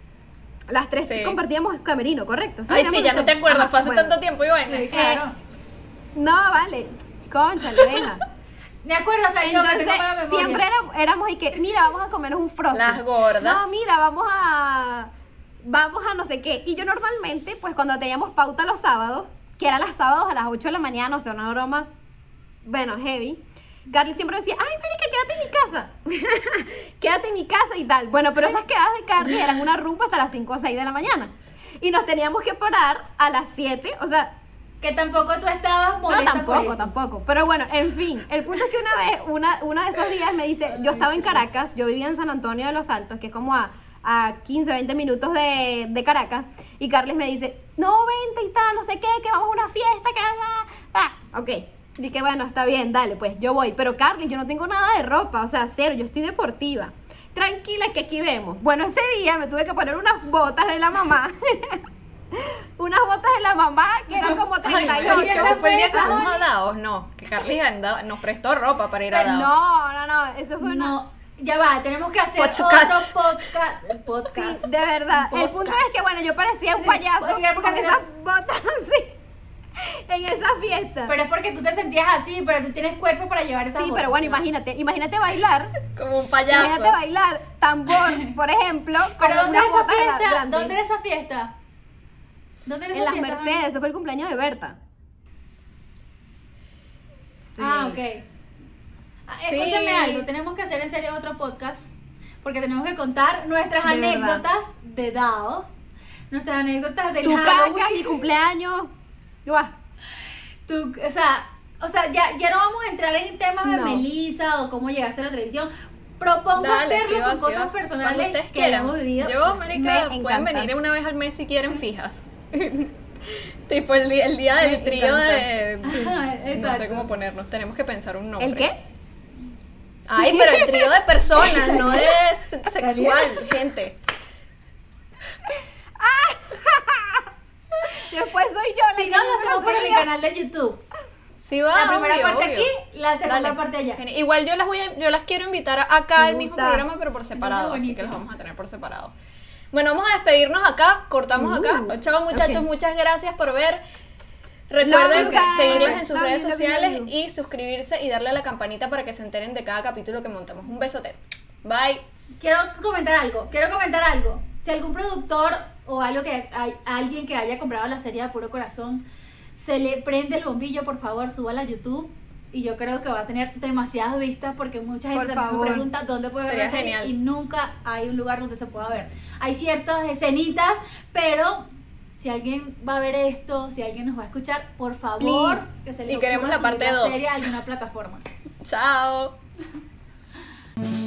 Las tres Sí. compartíamos camerino, ¿correcto? Ay, sí, ya no te acuerdas, fue hace bueno. tanto tiempo y vaina. Sí, claro. No, vale. Concha, deja. Me acuerdo hasta yo que Entonces, mala memoria. siempre era- éramos y que, mira, vamos a comernos un frosty. Las gordas. No, mira, vamos a vamos a no sé qué. Y yo normalmente, pues cuando teníamos pauta los sábados, que eran los sábados a las 8 de la mañana, o sea, una broma, bueno, heavy. Carly siempre decía, ay, marica, quédate en mi casa. quédate en mi casa y tal. Bueno, pero esas quedadas de Carly eran una rumba hasta las 5 o 6 de la mañana. Y nos teníamos que parar a las 7, o sea, Que tampoco tú estabas no, molesta por tampoco, eso. tampoco. Pero bueno, en fin, el punto es que una vez, una, uno de esos días me dice, yo estaba en Caracas, yo vivía en San Antonio de los Altos, que es como a, a 15, 20 minutos de, de Caracas, y Carles me dice, no, vente y tal, no sé qué, que vamos a una fiesta, que va, ah, ok. Dije, bueno, está bien, dale, pues yo voy. Pero Carly, yo no tengo nada de ropa, o sea, cero, yo estoy deportiva. Tranquila que aquí vemos. Bueno, ese día me tuve que poner unas botas de la mamá. unas botas de la mamá que eran como Ay, 38. marica, ese fue el día que Esa, fuimos Oli. a Daos, no, que Carly nos prestó ropa para ir a Daos. no, no, no, eso fue una... No, ya va, tenemos que hacer Podcast. otro podcast. Sí, podcast. de verdad. El Podcast. punto es que, bueno, yo parecía un Sí, payaso porque- porque con esas botas así, en esa fiesta. Pero es porque tú te sentías así, pero tú tienes cuerpo para llevar esas sí, botas, pero bueno, imagínate, imagínate bailar, Como un imagínate payaso. bailar tambor, por ejemplo, ¿Pero con dónde era esa fiesta? ¿Dónde era esa fiesta? ¿Dónde era En las? Mercedes, eso fue el cumpleaños de Berta. Ah, ok. Ah, Sí. Escúchame algo, tenemos que hacer en serio otro podcast porque tenemos que contar nuestras De anécdotas de DAOs, nuestras anécdotas del Tu caca, mi cumpleaños. Yo, Tu- o sea, o sea ya, ya no vamos a entrar en temas de No. Melissa o cómo llegaste a la televisión. Propongo Dale, hacerlo sí va, con sí cosas va. Personales que quieran. hemos vivido. Yo, marica, Me pueden encanta. venir una vez al mes si quieren fijas. tipo el día, el día del Me trío de... Ajá, No sé cómo ponernos, tenemos que pensar un nombre. ¿El qué? Ay, pero el trío de personas, no de se- sexual, gente. Después soy yo. la Si no, lo hacemos para mi canal de YouTube. Sí va, La primera obvio, parte obvio. aquí, la segunda Dale. parte allá. Igual yo las voy a- yo las quiero invitar acá al mismo programa, pero por separado, así que las vamos a tener por separado. Bueno, vamos a despedirnos acá, cortamos Uh, acá. Chao muchachos, muchas gracias por ver. Recuerden seguirlas en sus Love redes sociales y suscribirse y darle a la campanita para que se enteren de cada capítulo que montamos. Un besote. Bye. Quiero comentar algo, quiero comentar algo. Si algún productor o algo que hay, alguien que haya comprado la serie de Puro Corazón se le prende el bombillo, por favor, súbala a YouTube. Y yo creo que va a tener demasiadas vistas porque mucha gente Por me pregunta dónde puede ver Sería la serie genial. y nunca hay un lugar donde se pueda ver. Hay ciertas escenitas, pero si alguien va a ver esto, si alguien nos va a escuchar, por favor, Please. que se le Y queremos la parte subir dos. serie a alguna plataforma. Chao.